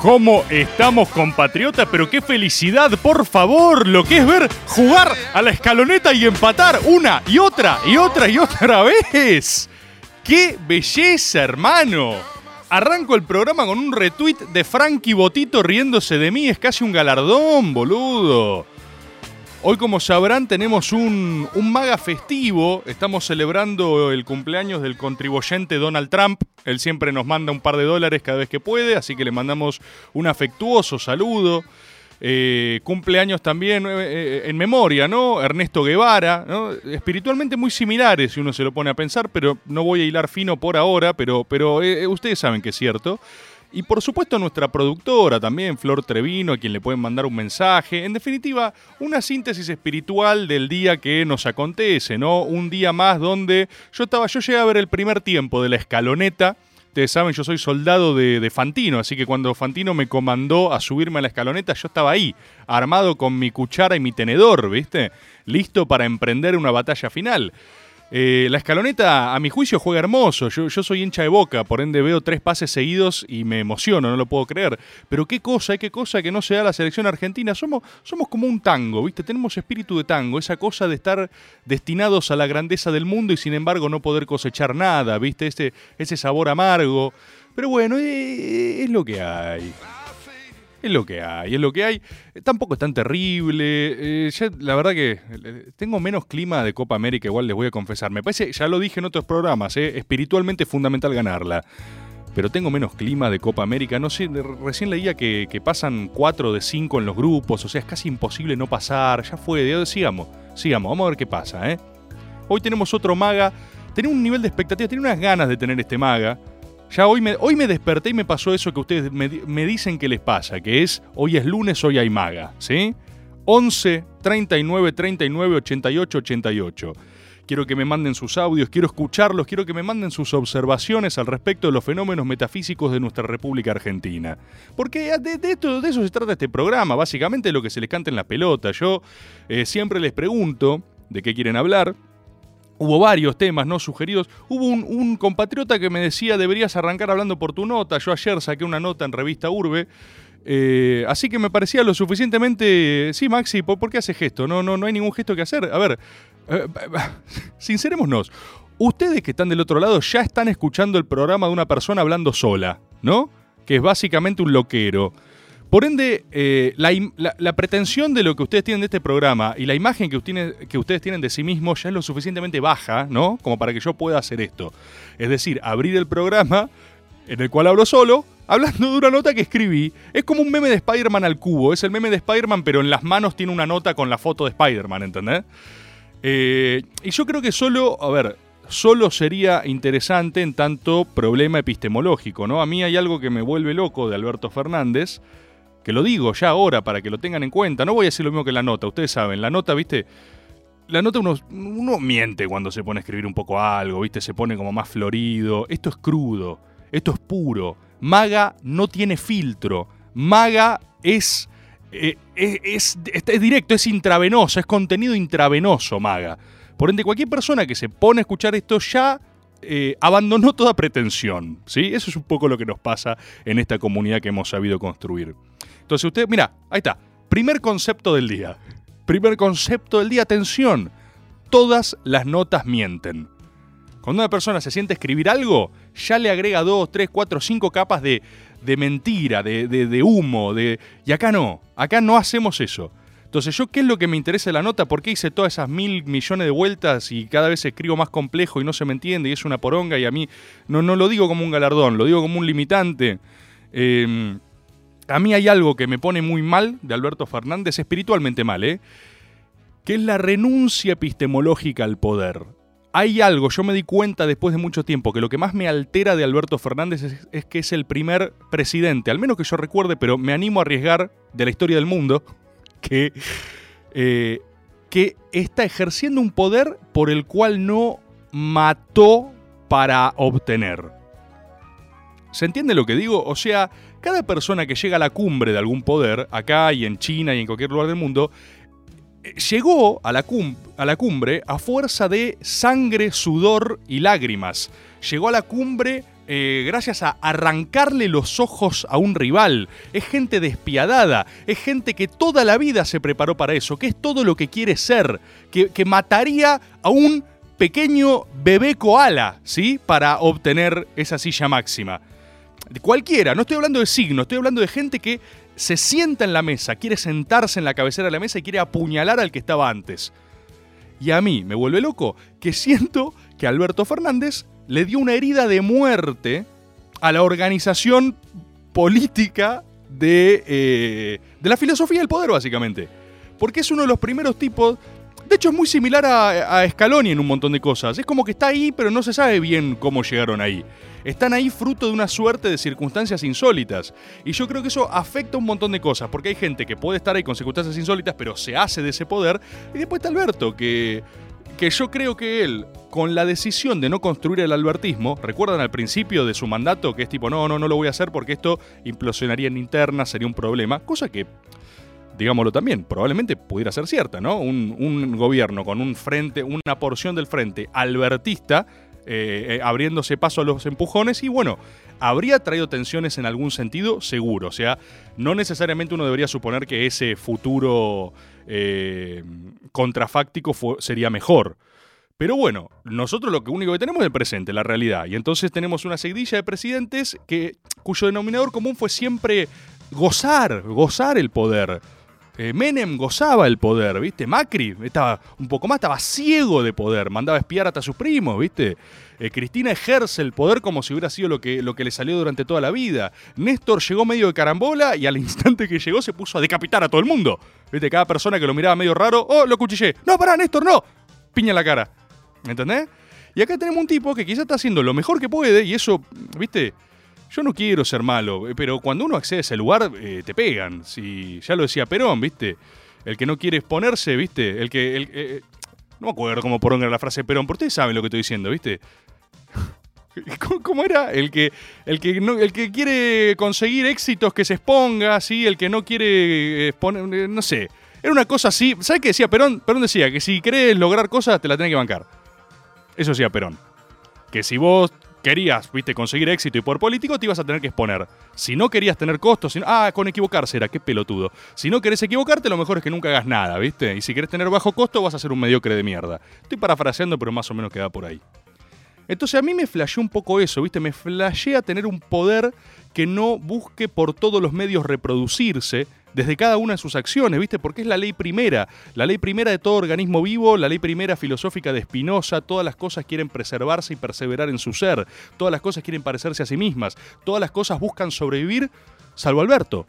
¿Cómo estamos, compatriotas? Pero qué felicidad, por favor, lo que es ver jugar a la escaloneta y empatar una y otra y otra y otra vez. ¡Qué belleza, hermano! Arranco el programa con un retweet de Frankie Botito riéndose de mí. Es casi un galardón, boludo. Hoy, como sabrán, tenemos un, un maga festivo. Estamos celebrando el cumpleaños del contribuyente Donald Trump. Él siempre nos manda un par de dólares cada vez que puede, así que le mandamos un afectuoso saludo. Eh, cumpleaños también eh, eh, en memoria, ¿no? Ernesto Guevara, ¿no? Espiritualmente muy similares, si uno se lo pone a pensar, pero no voy a hilar fino por ahora, pero, pero ustedes saben que es cierto. Y por supuesto nuestra productora también, Flor Trevino, a quien le pueden mandar un mensaje. En definitiva, una síntesis espiritual del día que nos acontece, ¿no? Un día más donde yo estaba, yo llegué a ver el primer tiempo de la escaloneta. Ustedes saben, yo soy soldado de, de Fantino, así que cuando Fantino me comandó a subirme a la escaloneta, yo estaba ahí, armado con mi cuchara y mi tenedor, ¿viste? Listo para emprender una batalla final. Eh, la escaloneta, a mi juicio, juega hermoso. Yo, soy hincha de boca, por ende veo tres pases seguidos y me emociono, no lo puedo creer. Pero qué cosa, qué cosa que no se da la selección argentina. Somos, somos como un tango, ¿viste? Tenemos espíritu de tango, esa cosa de estar destinados a la grandeza del mundo y sin embargo no poder cosechar nada, ¿viste? Ese, ese sabor amargo. Pero bueno, eh, es lo que hay. Es lo que hay, es lo que hay. Eh, Tampoco es tan terrible. eh, la verdad que eh, tengo menos clima de Copa América, igual les voy a confesar. Me parece, ya lo dije en otros programas, espiritualmente es fundamental ganarla. Pero tengo menos clima de Copa América. No sé, recién leía que, que pasan 4 de 5 en los grupos. O sea, es casi imposible no pasar. Ya fue, de- sigamos, sigamos. Vamos a ver qué pasa. Hoy tenemos otro maga. Tenía un nivel de expectativa, tenía unas ganas de tener este maga. Ya hoy me, hoy me desperté y me pasó eso que ustedes me, me dicen que les pasa, que es hoy es lunes, hoy hay maga, ¿sí? 11 39 39 88 88. Quiero que me manden sus audios, quiero escucharlos, quiero que me manden sus observaciones al respecto de los fenómenos metafísicos de nuestra República Argentina. Porque de, de de eso se trata este programa, básicamente lo que se les canta en la pelota. Yo eh, siempre les pregunto de qué quieren hablar, Hubo varios temas no sugeridos. Hubo un, compatriota que me decía deberías arrancar hablando por tu nota. Yo ayer saqué una nota en revista Urbe. eh, así que me parecía lo suficientemente. Sí, Maxi, ¿por, por qué hace gesto? No, no, no hay ningún gesto que hacer. A ver, eh, sincerémonos. Ustedes que están del otro lado ya están escuchando el programa de una persona hablando sola, ¿no? Que es básicamente un loquero. Por ende, eh, la, pretensión de lo que ustedes tienen de este programa y la imagen que, ustedes- que ustedes tienen de sí mismos ya es lo suficientemente baja, ¿no? Como para que yo pueda hacer esto. Es decir, abrir el programa en el cual hablo solo, hablando de una nota que escribí. Es como un meme de Spider-Man al cubo. Es el meme de Spider-Man, pero en las manos tiene una nota con la foto de Spider-Man, ¿entendés? Eh, y yo creo que solo, a ver, solo sería interesante en tanto problema epistemológico, ¿no? A mí hay algo que me vuelve loco de Alberto Fernández, que lo digo ya ahora para que lo tengan en cuenta. No voy a decir lo mismo que la nota, ustedes saben, la nota, viste, la nota uno, miente cuando se pone a escribir un poco algo, viste, se pone como más florido. Esto es crudo, esto es puro. Maga no tiene filtro. Maga es, eh, es, es- es directo, es intravenoso, es contenido intravenoso, Maga. Por ende, cualquier persona que se pone a escuchar esto ya eh, abandonó toda pretensión. ¿sí? Eso es un poco lo que nos pasa en esta comunidad que hemos sabido construir. Entonces, usted, mira, ahí está. Primer concepto del día. Primer concepto del día, atención. Todas las notas mienten. Cuando una persona se siente a escribir algo, ya le agrega dos, tres, cuatro, cinco capas de, de mentira, de, de- humo, de. Y acá no, acá no hacemos eso. Entonces, ¿yo qué es lo que me interesa de la nota? ¿Por qué hice todas esas mil millones de vueltas y cada vez escribo más complejo y no se me entiende y es una poronga y a mí no, no lo digo como un galardón, lo digo como un limitante? Eh, a mí hay algo que me pone muy mal de Alberto Fernández, espiritualmente mal, ¿eh? que es la renuncia epistemológica al poder. Hay algo, yo me di cuenta después de mucho tiempo, que lo que más me altera de Alberto Fernández es, que es el primer presidente, al menos que yo recuerde, pero me animo a arriesgar de la historia del mundo, que, eh, que está ejerciendo un poder por el cual no mató para obtener. ¿Se entiende lo que digo? O sea, cada persona que llega a la cumbre de algún poder, acá y en China y en cualquier lugar del mundo, eh, llegó a la, cumbre a fuerza de sangre, sudor y lágrimas. Llegó a la cumbre eh, gracias a arrancarle los ojos a un rival. Es gente despiadada, es gente que toda la vida se preparó para eso, que es todo lo que quiere ser, que, que mataría a un pequeño bebé koala, ¿sí? Para obtener esa silla máxima. Cualquiera, no estoy hablando de signos, estoy hablando de gente que se sienta en la mesa, quiere sentarse en la cabecera de la mesa y quiere apuñalar al que estaba antes. Y a mí me vuelve loco que siento que Alberto Fernández le dio una herida de muerte a la organización política de, eh, de la filosofía del poder, básicamente. Porque es uno de los primeros tipos. De hecho, es muy similar a, a Scaloni en un montón de cosas. Es como que está ahí, pero no se sabe bien cómo llegaron ahí. Están ahí fruto de una suerte de circunstancias insólitas. Y yo creo que eso afecta un montón de cosas, porque hay gente que puede estar ahí con circunstancias insólitas, pero se hace de ese poder. Y después está Alberto, que, que yo creo que él, con la decisión de no construir el albertismo, recuerdan al principio de su mandato que es tipo, no, no, no lo voy a hacer porque esto implosionaría en interna, sería un problema, cosa que digámoslo también, probablemente pudiera ser cierta, ¿no? Un, un gobierno con un frente, una porción del frente albertista, eh, eh, abriéndose paso a los empujones y bueno, habría traído tensiones en algún sentido, seguro. O sea, no necesariamente uno debería suponer que ese futuro eh, contrafáctico sería mejor. Pero bueno, nosotros lo único que tenemos es el presente, la realidad. Y entonces tenemos una seguidilla de presidentes que, cuyo denominador común fue siempre gozar, gozar el poder. Eh, Menem gozaba el poder, ¿viste? Macri estaba un poco más, estaba ciego de poder, mandaba a espiar hasta a sus primos, ¿viste? Eh, Cristina ejerce el poder como si hubiera sido lo que, lo que le salió durante toda la vida. Néstor llegó medio de carambola y al instante que llegó se puso a decapitar a todo el mundo. ¿Viste? Cada persona que lo miraba medio raro, ¡oh, lo cuchillé! ¡No, pará, Néstor, no! Piña en la cara. ¿Entendés? Y acá tenemos un tipo que quizás está haciendo lo mejor que puede y eso, ¿viste? Yo no quiero ser malo, eh, pero cuando uno accede a ese lugar, eh, te pegan. Si, ya lo decía Perón, ¿viste? El que no quiere exponerse, ¿viste? El que. eh, no me acuerdo cómo poronga era la frase Perón, pero ustedes saben lo que estoy diciendo, ¿viste? ¿Cómo- ¿Cómo era? El que, el, que el que quiere conseguir éxitos que se exponga, ¿sí? El que no quiere exponer. No sé. Era una cosa así. ¿Sabes qué decía Perón? Perón decía que si querés lograr cosas, te la tenés que bancar. Eso decía Perón. Que si vos querías, viste, conseguir éxito y poder político, te ibas a tener que exponer. Si no querías tener costos, si ah, con equivocarse era, qué pelotudo. Si no querés equivocarte, lo mejor es que nunca hagas nada, ¿viste? Y si querés tener bajo costo, vas a ser un mediocre de mierda. Estoy parafraseando, pero más o menos queda por ahí. Entonces a mí me flasheó un poco eso, ¿viste? Me flashea tener un poder que no busque por todos los medios reproducirse desde cada una de sus acciones, ¿viste? Porque es la ley primera, la ley primera de todo organismo vivo, la ley primera filosófica de Spinoza, todas las cosas quieren preservarse y perseverar en su ser, todas las cosas quieren parecerse a sí mismas, todas las cosas buscan sobrevivir, salvo Alberto.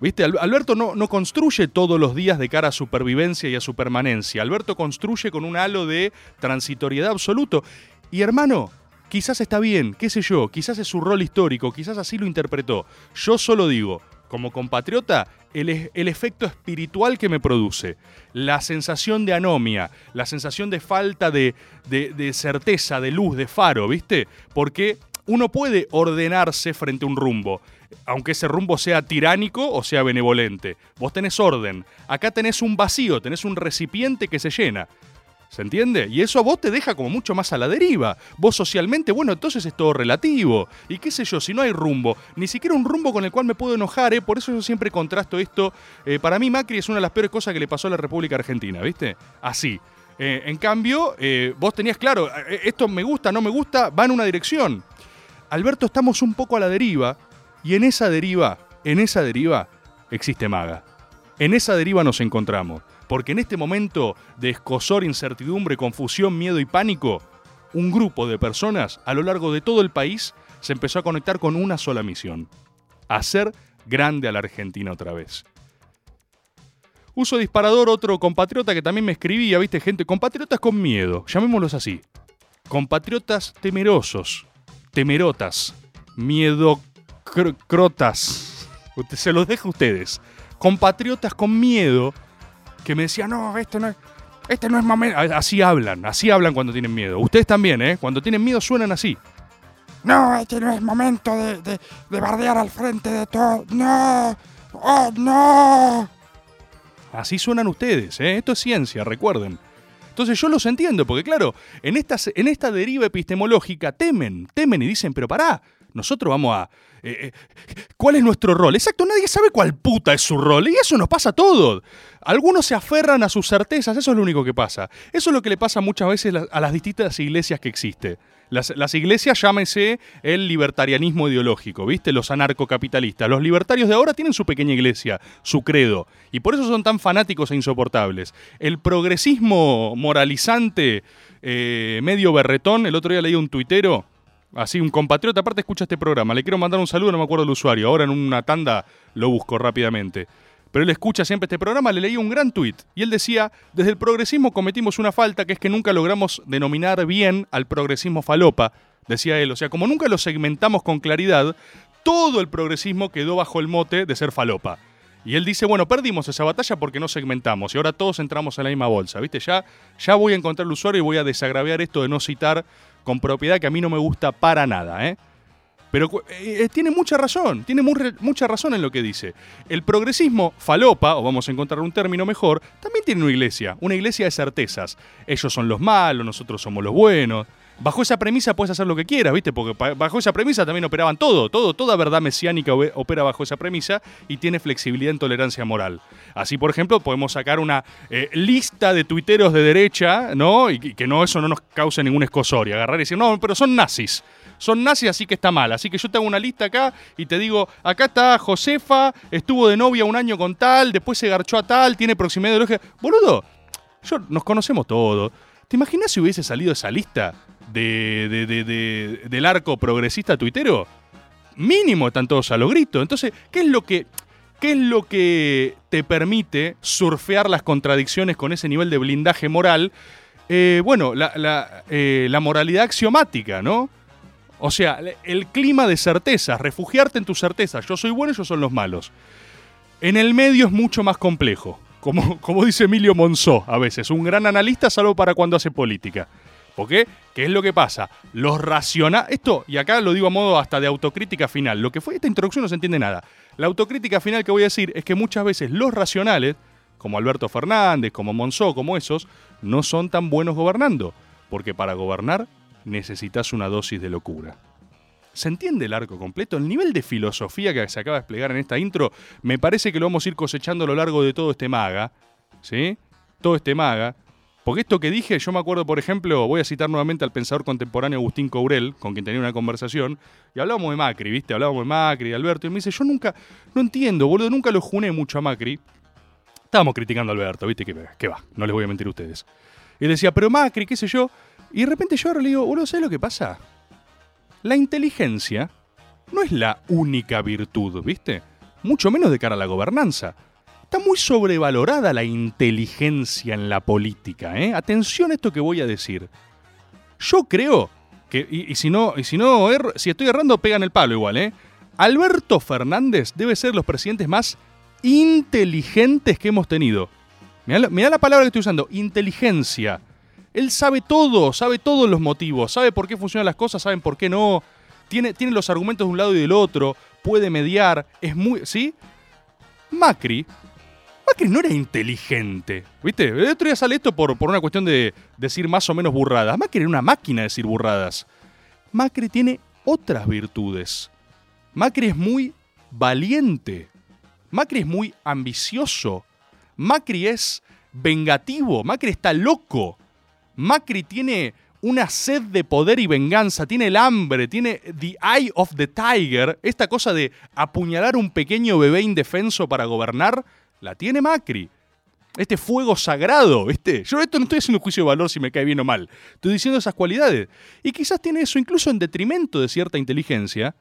¿Viste? Al- Alberto no, no construye todos los días de cara a supervivencia y a su permanencia. Alberto construye con un halo de transitoriedad absoluto. Y hermano, quizás está bien, qué sé yo, quizás es su rol histórico, quizás así lo interpretó. Yo solo digo, como compatriota, el, e- el efecto espiritual que me produce, la sensación de anomia, la sensación de falta de, de- de certeza, de luz, de faro, ¿viste? Porque uno puede ordenarse frente a un rumbo, aunque ese rumbo sea tiránico o sea benevolente. Vos tenés orden. Acá tenés un vacío, tenés un recipiente que se llena. ¿Se entiende? Y eso a vos te deja como mucho más a la deriva. Vos socialmente, bueno, entonces es todo relativo. Y qué sé yo, si no hay rumbo, ni siquiera un rumbo con el cual me puedo enojar, ¿eh? por eso yo siempre contrasto esto. Eh, para mí Macri es una de las peores cosas que le pasó a la República Argentina, ¿viste? Así. Eh, en cambio, vos tenías claro, esto me gusta, no me gusta, va en una dirección. Alberto, estamos un poco a la deriva, y en esa deriva, en esa deriva, existe Maga. En esa deriva nos encontramos. Porque en este momento de escosor, incertidumbre, confusión, miedo y pánico, un grupo de personas a lo largo de todo el país se empezó a conectar con una sola misión. Hacer grande a la Argentina otra vez. Uso disparador, otro compatriota que también me escribía, viste, gente, compatriotas con miedo, llamémoslos así. Compatriotas temerosos, temerotas, miedo cr- crotas. Se los dejo a ustedes. Compatriotas con miedo que me decían, no, este no es, este no es momento. Así hablan, así hablan cuando tienen miedo. Ustedes también, ¿eh? Cuando tienen miedo suenan así. No, este no es momento de, de, de bardear al frente de todo. No, oh, no. Así suenan ustedes, ¿eh? Esto es ciencia, recuerden. Entonces yo los entiendo, porque claro, en esta, en esta deriva epistemológica temen, temen y dicen, pero pará, nosotros vamos a... eh, eh, ¿Cuál es nuestro rol? Exacto, nadie sabe cuál puta es su rol. Y eso nos pasa a todos. Algunos se aferran a sus certezas, eso es lo único que pasa. Eso es lo que le pasa muchas veces a las distintas iglesias que existen. Las, iglesias, llámese el libertarianismo ideológico, ¿viste? Los anarcocapitalistas. Los libertarios de ahora tienen su pequeña iglesia, su credo. Y por eso son tan fanáticos e insoportables. El progresismo moralizante, eh, medio berretón, el otro día leí un tuitero, así un compatriota, aparte escucha este programa, le quiero mandar un saludo, no me acuerdo el usuario, ahora en una tanda lo busco rápidamente. Pero él escucha siempre este programa, le leí un gran tuit y él decía, desde el progresismo cometimos una falta que es que nunca logramos denominar bien al progresismo falopa, decía él, o sea, como nunca lo segmentamos con claridad, todo el progresismo quedó bajo el mote de ser falopa. Y él dice, bueno, perdimos esa batalla porque no segmentamos y ahora todos entramos en la misma bolsa, ¿viste? Ya, ya voy a encontrar el usuario y voy a desagraviar esto de no citar con propiedad que a mí no me gusta para nada, ¿eh? Pero eh, eh, tiene mucha razón, tiene mucha razón en lo que dice. El progresismo falopa, o vamos a encontrar un término mejor, también tiene una iglesia, una iglesia de certezas. Ellos son los malos, nosotros somos los buenos. Bajo esa premisa puedes hacer lo que quieras, ¿viste? Porque bajo esa premisa también operaban todo, todo, toda verdad mesiánica opera bajo esa premisa y tiene flexibilidad en tolerancia moral. Así, por ejemplo, podemos sacar una eh, lista de tuiteros de derecha, ¿no? Y, que- no eso no nos cause ningún escosor y agarrar y decir, no, pero son nazis. Son nazis, así que está mal. Así que yo te hago una lista acá y te digo, acá está Josefa, estuvo de novia un año con tal, después se garchó a tal, tiene proximidad ideológica. Boludo, yo, nos conocemos todos. ¿Te imaginas si hubiese salido esa lista de, de- de- de- del arco progresista tuitero? Mínimo están todos a lo grito. Entonces, ¿qué es lo que, qué es lo que te permite surfear las contradicciones con ese nivel de blindaje moral? Eh, bueno, eh, la moralidad axiomática, ¿no? O sea, el clima de certezas, refugiarte en tus certezas. Yo soy bueno, ellos son los malos. En el medio es mucho más complejo. Como, dice Emilio Monzó a veces, un gran analista salvo para cuando hace política. ¿Por qué? ¿Qué es lo que pasa? Los racionales. Esto, y acá lo digo a modo hasta de autocrítica final. Lo que fue esta introducción no se entiende nada. La autocrítica final que voy a decir es que muchas veces los racionales, como Alberto Fernández, como Monzó, como esos, no son tan buenos gobernando. Porque para gobernar necesitas una dosis de locura. ¿Se entiende el arco completo? El nivel de filosofía que se acaba de desplegar en esta intro, me parece que lo vamos a ir cosechando a lo largo de todo este maga. ¿Sí? Todo este maga. Porque esto que dije, yo me acuerdo, por ejemplo, voy a citar nuevamente al pensador contemporáneo Agustín Courel, con quien tenía una conversación, y hablábamos de Macri, ¿viste? Hablábamos de Macri, de Alberto, y me dice, yo nunca, no entiendo, boludo, nunca lo juné mucho a Macri. Estábamos criticando a Alberto, ¿viste? Que, va, no les voy a mentir a ustedes. Y decía, pero Macri, qué sé yo. Y de repente yo ahora le digo, boludo, ¿sabes lo que pasa? La inteligencia no es la única virtud, ¿viste? Mucho menos de cara a la gobernanza. Está muy sobrevalorada la inteligencia en la política, ¿eh? Atención a esto que voy a decir. Yo creo que, y, si no, y si no, si estoy errando, pegan el palo igual, ¿eh? Alberto Fernández debe ser los presidentes más inteligentes que hemos tenido. Mirá, mirá la palabra que estoy usando, inteligencia. Él sabe todo, sabe todos los motivos, sabe por qué funcionan las cosas, saben por qué no. Tiene, tiene los argumentos de un lado y del otro, puede mediar, es muy. ¿Sí? Macri. Macri no era inteligente. ¿Viste? El otro día sale esto por, por una cuestión de decir más o menos burradas. Macri era una máquina de decir burradas. Macri tiene otras virtudes. Macri es muy valiente. Macri es muy ambicioso. Macri es vengativo. Macri está loco. Macri tiene una sed de poder y venganza, tiene el hambre, tiene the eye of the tiger, esta cosa de apuñalar un pequeño bebé indefenso para gobernar, La tiene Macri. Este fuego sagrado, ¿viste? Yo esto no estoy haciendo juicio de valor si me cae bien o mal. Estoy diciendo esas cualidades. Y quizás tiene eso incluso en detrimento de cierta inteligencia,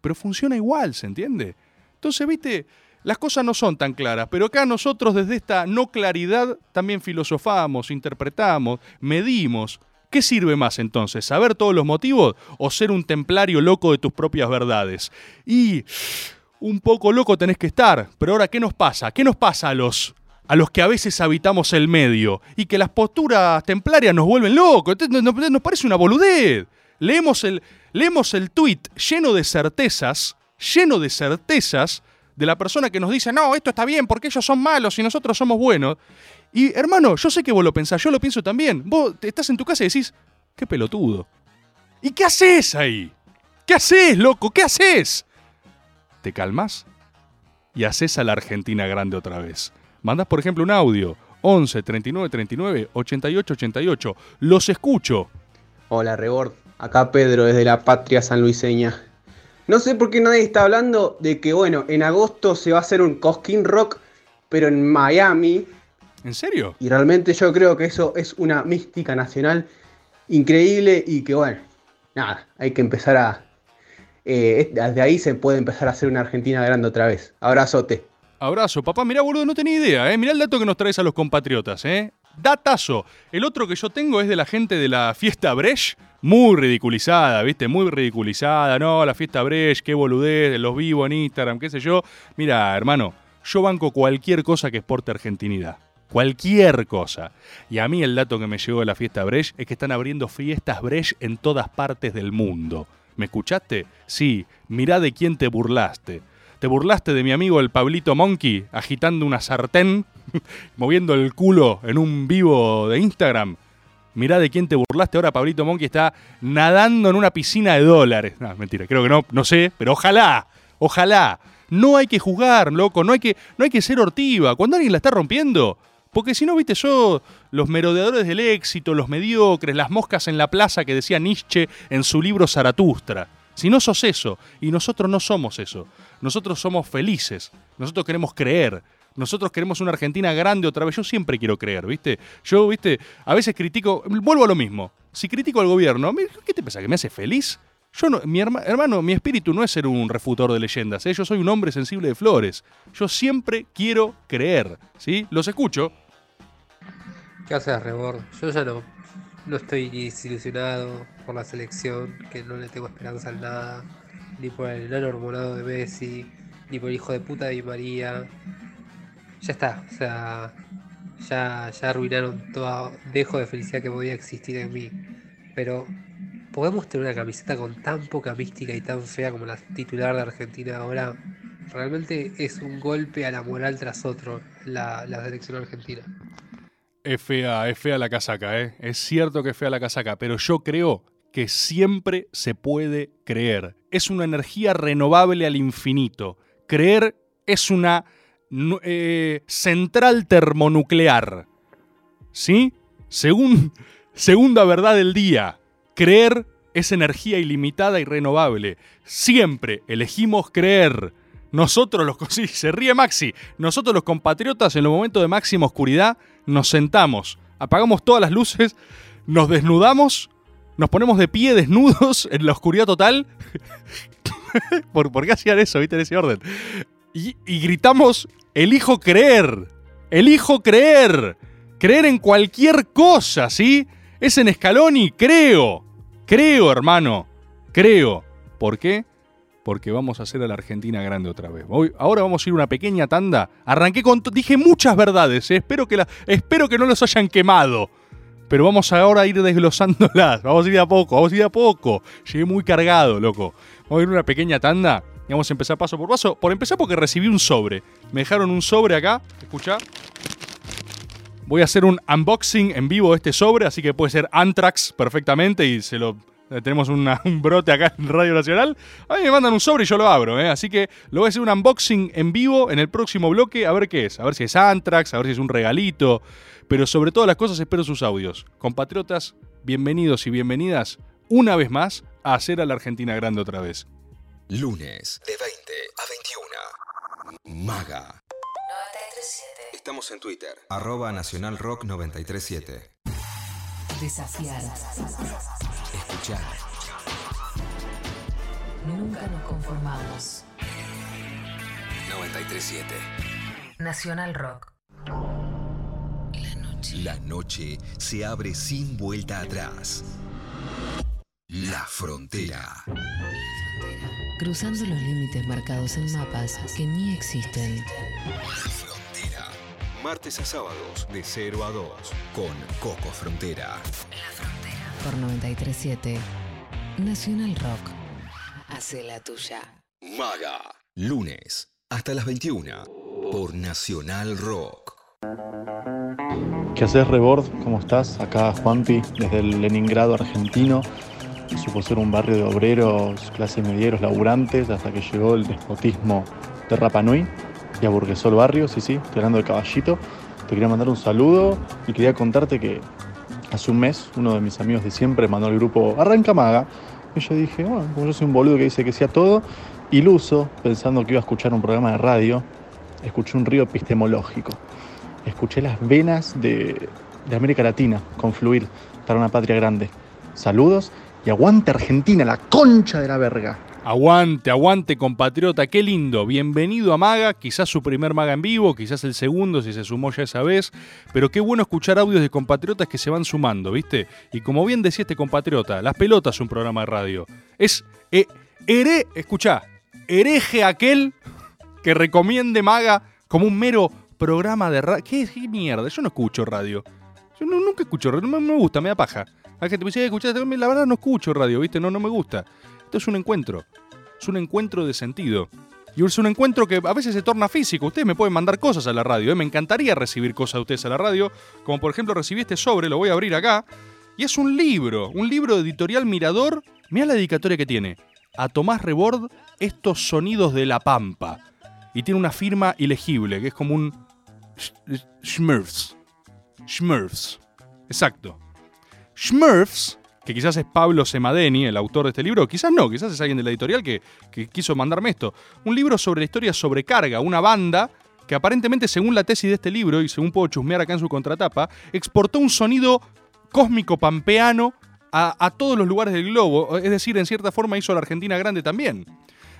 pero funciona igual, ¿se entiende? Entonces, ¿viste? Las cosas no son tan claras, pero acá nosotros desde esta no claridad también filosofamos, interpretamos, medimos. ¿Qué sirve más entonces? ¿Saber todos los motivos o ser un templario loco de tus propias verdades? Y un poco loco tenés que estar, pero ahora ¿qué nos pasa? ¿Qué nos pasa a los a los que a veces habitamos el medio y que las posturas templarias nos vuelven locos? Nos parece una boludez. Leemos el leemos el tweet lleno de certezas, lleno de certezas de la persona que nos dice, no, esto está bien porque ellos son malos y nosotros somos buenos. Y hermano, yo sé que vos lo pensás, yo lo pienso también. Vos estás en tu casa y decís, qué pelotudo. ¿Y qué haces ahí? ¿Qué haces, loco? ¿Qué haces? Te calmas y haces a la Argentina grande otra vez. Mandás, por ejemplo, un audio. 11 39 39 88 88. Los escucho. Hola, Rebord. Acá Pedro desde la patria sanluiseña. No sé por qué nadie está hablando de que, bueno, en agosto se va a hacer un Cosquín Rock, pero en Miami. ¿En serio? Y realmente yo creo que eso es una mística nacional increíble y que, bueno, nada, hay que empezar a... Eh, desde ahí se puede empezar a hacer una Argentina grande otra vez. Abrazote. Abrazo, papá. Mirá, boludo, no tenía idea, ¿eh? Mirá el dato que nos traes a los compatriotas, ¿eh? Datazo. El otro que yo tengo es de la gente de la fiesta Brecht. Muy ridiculizada, ¿viste? Muy ridiculizada. No, la fiesta Brecht, qué boludez, los vivo en Instagram, qué sé yo. Mira, hermano, yo banco cualquier cosa que exporte argentinidad. Cualquier cosa. Y a mí el dato que me llegó de la fiesta Brecht es que están abriendo fiestas Brecht en todas partes del mundo. ¿Me escuchaste? Sí, mirá de quién te burlaste. Te burlaste de mi amigo el Pablito Monkey agitando una sartén, moviendo el culo en un vivo de Instagram. Mirá de quién te burlaste. Ahora Pablito Monkey está nadando en una piscina de dólares. No, mentira, creo que no, no sé, pero ojalá, ojalá. No hay que jugar, loco, no hay que, no hay que ser hortiva. Cuando alguien la está rompiendo, porque si no, viste, yo, los merodeadores del éxito, los mediocres, las moscas en la plaza que decía Nietzsche en su libro Zaratustra. Si no sos eso, y nosotros no somos eso, nosotros somos felices, nosotros queremos creer, nosotros queremos una Argentina grande otra vez. Yo siempre quiero creer, ¿viste? Yo, ¿viste? A veces critico, vuelvo a lo mismo. Si critico al gobierno, ¿qué te pasa? ¿Que me hace feliz? Yo no, mi hermano, mi espíritu no es ser un refutor de leyendas, ¿eh? yo soy un hombre sensible de flores. Yo siempre quiero creer, ¿sí? Los escucho. ¿Qué haces, Rebord? Yo ya no, no estoy desilusionado por la selección, que no le tengo esperanza en nada, ni por el enano hormonado de Messi, ni por el hijo de puta de María. Ya está, o sea, ya, ya arruinaron todo dejo de felicidad que podía existir en mí. Pero, ¿podemos tener una camiseta con tan poca mística y tan fea como la titular de Argentina ahora? Realmente es un golpe a la moral tras otro la, la selección argentina. Es fea, es fea la casaca, ¿eh? Es cierto que es fea la casaca, pero yo creo que siempre se puede creer. Es una energía renovable al infinito. Creer es una eh, central termonuclear. ¿Sí? Segunda verdad del día, creer es energía ilimitada y renovable. Siempre elegimos creer. Nosotros los... Sí, se ríe Maxi. Nosotros los compatriotas en los momentos de máxima oscuridad nos sentamos, apagamos todas las luces, nos desnudamos, nos ponemos de pie desnudos en la oscuridad total. ¿Por, ¿Por, qué hacían eso, viste, en ese orden? Y, gritamos, elijo creer, elijo creer, creer en cualquier cosa, ¿sí? Es en Scaloni, creo, creo, hermano, creo. ¿Por qué? porque vamos a hacer a la Argentina grande otra vez. Hoy, ahora vamos a ir una pequeña tanda. Arranqué con. Dije muchas verdades, ¿eh? espero, que la, espero que no los hayan quemado. Pero vamos ahora a ir desglosándolas. Vamos a ir a poco, vamos a ir a poco. Llegué muy cargado, loco. Vamos a ir una pequeña tanda vamos a empezar paso por paso. Por empezar, porque recibí un sobre. Me dejaron un sobre acá. Escucha. Voy a hacer un unboxing en vivo de este sobre, así que puede ser Antrax perfectamente y se lo eh, tenemos un brote acá en Radio Nacional. A mí me mandan un sobre y yo lo abro, ¿eh? Así que lo voy a hacer un unboxing en vivo en el próximo bloque, a ver qué es. A ver si es Antrax, a ver si es un regalito. Pero sobre todas las cosas espero sus audios. Compatriotas, bienvenidos y bienvenidas una vez más a hacer a la Argentina grande otra vez. Lunes de 20 a 21. Maga. Estamos en Twitter. Arroba Nacional Rock 937. Desafiar. Escuchar. Nunca nos conformamos. 937. Nacional Rock. La noche se abre sin vuelta atrás. La frontera. Cruzando los límites marcados en mapas que ni existen. Frontera. Martes a sábados de 0 a 2 con Coco Frontera. Por 937. Nacional Rock. Hace la tuya. Maga. Lunes hasta las 21 por Nacional Rock. ¿Qué haces, Rebord? ¿Cómo estás? Acá Juanpi, desde el Leningrado argentino. Supo ser un barrio de obreros, clase medieros, laburantes, hasta que llegó el despotismo de Rapanui y aburguesó el barrio. Sí, sí, estoy hablando de Caballito. Te quería mandar un saludo y quería contarte que hace un mes uno de mis amigos de siempre mandó al grupo Arranca Maga. Y yo dije, bueno, como yo soy un boludo que dice que sea todo, iluso, pensando que iba a escuchar un programa de radio, escuché un río epistemológico escuché las venas de, de América Latina confluir para una patria grande. Saludos aguante Argentina, la concha de la verga. Aguante, aguante, compatriota, qué lindo. Bienvenido a Maga, quizás su primer Maga en vivo, quizás el segundo si se sumó ya esa vez, pero qué bueno escuchar audios de compatriotas que se van sumando, ¿viste? Y como bien decía este compatriota, Las Pelotas es un programa de radio. Es eh, here, escuchá, hereje aquel que recomiende Maga como un mero programa de radio. ¿Qué, ¿Qué, mierda? Yo no escucho radio. Yo nunca escucho radio, no me gusta, me da paja. Hay gente me dice, escuchar, la verdad no escucho radio, ¿viste? No, no me gusta. Esto es un encuentro. Es un encuentro de sentido. Y es un encuentro que a veces se torna físico. Ustedes me pueden mandar cosas a la radio. ¿eh? Me encantaría recibir cosas de ustedes a la radio. Como por ejemplo recibí este sobre, lo voy a abrir acá. Y es un libro, un libro de editorial Mirador. Mira la dedicatoria que tiene. A Tomás Rebord, estos sonidos de la pampa. Y tiene una firma ilegible, que es como un Schmurfs. Schmurfs. Exacto. Schmurfs, que quizás es Pablo Semadeni, el autor de este libro, quizás no, quizás es alguien de la editorial que, quiso mandarme esto. Un libro sobre la historia sobrecarga, una banda que aparentemente, según la tesis de este libro, y según puedo chusmear acá en su contratapa, exportó un sonido cósmico pampeano a, todos los lugares del globo. Es decir, en cierta forma hizo a la Argentina grande también.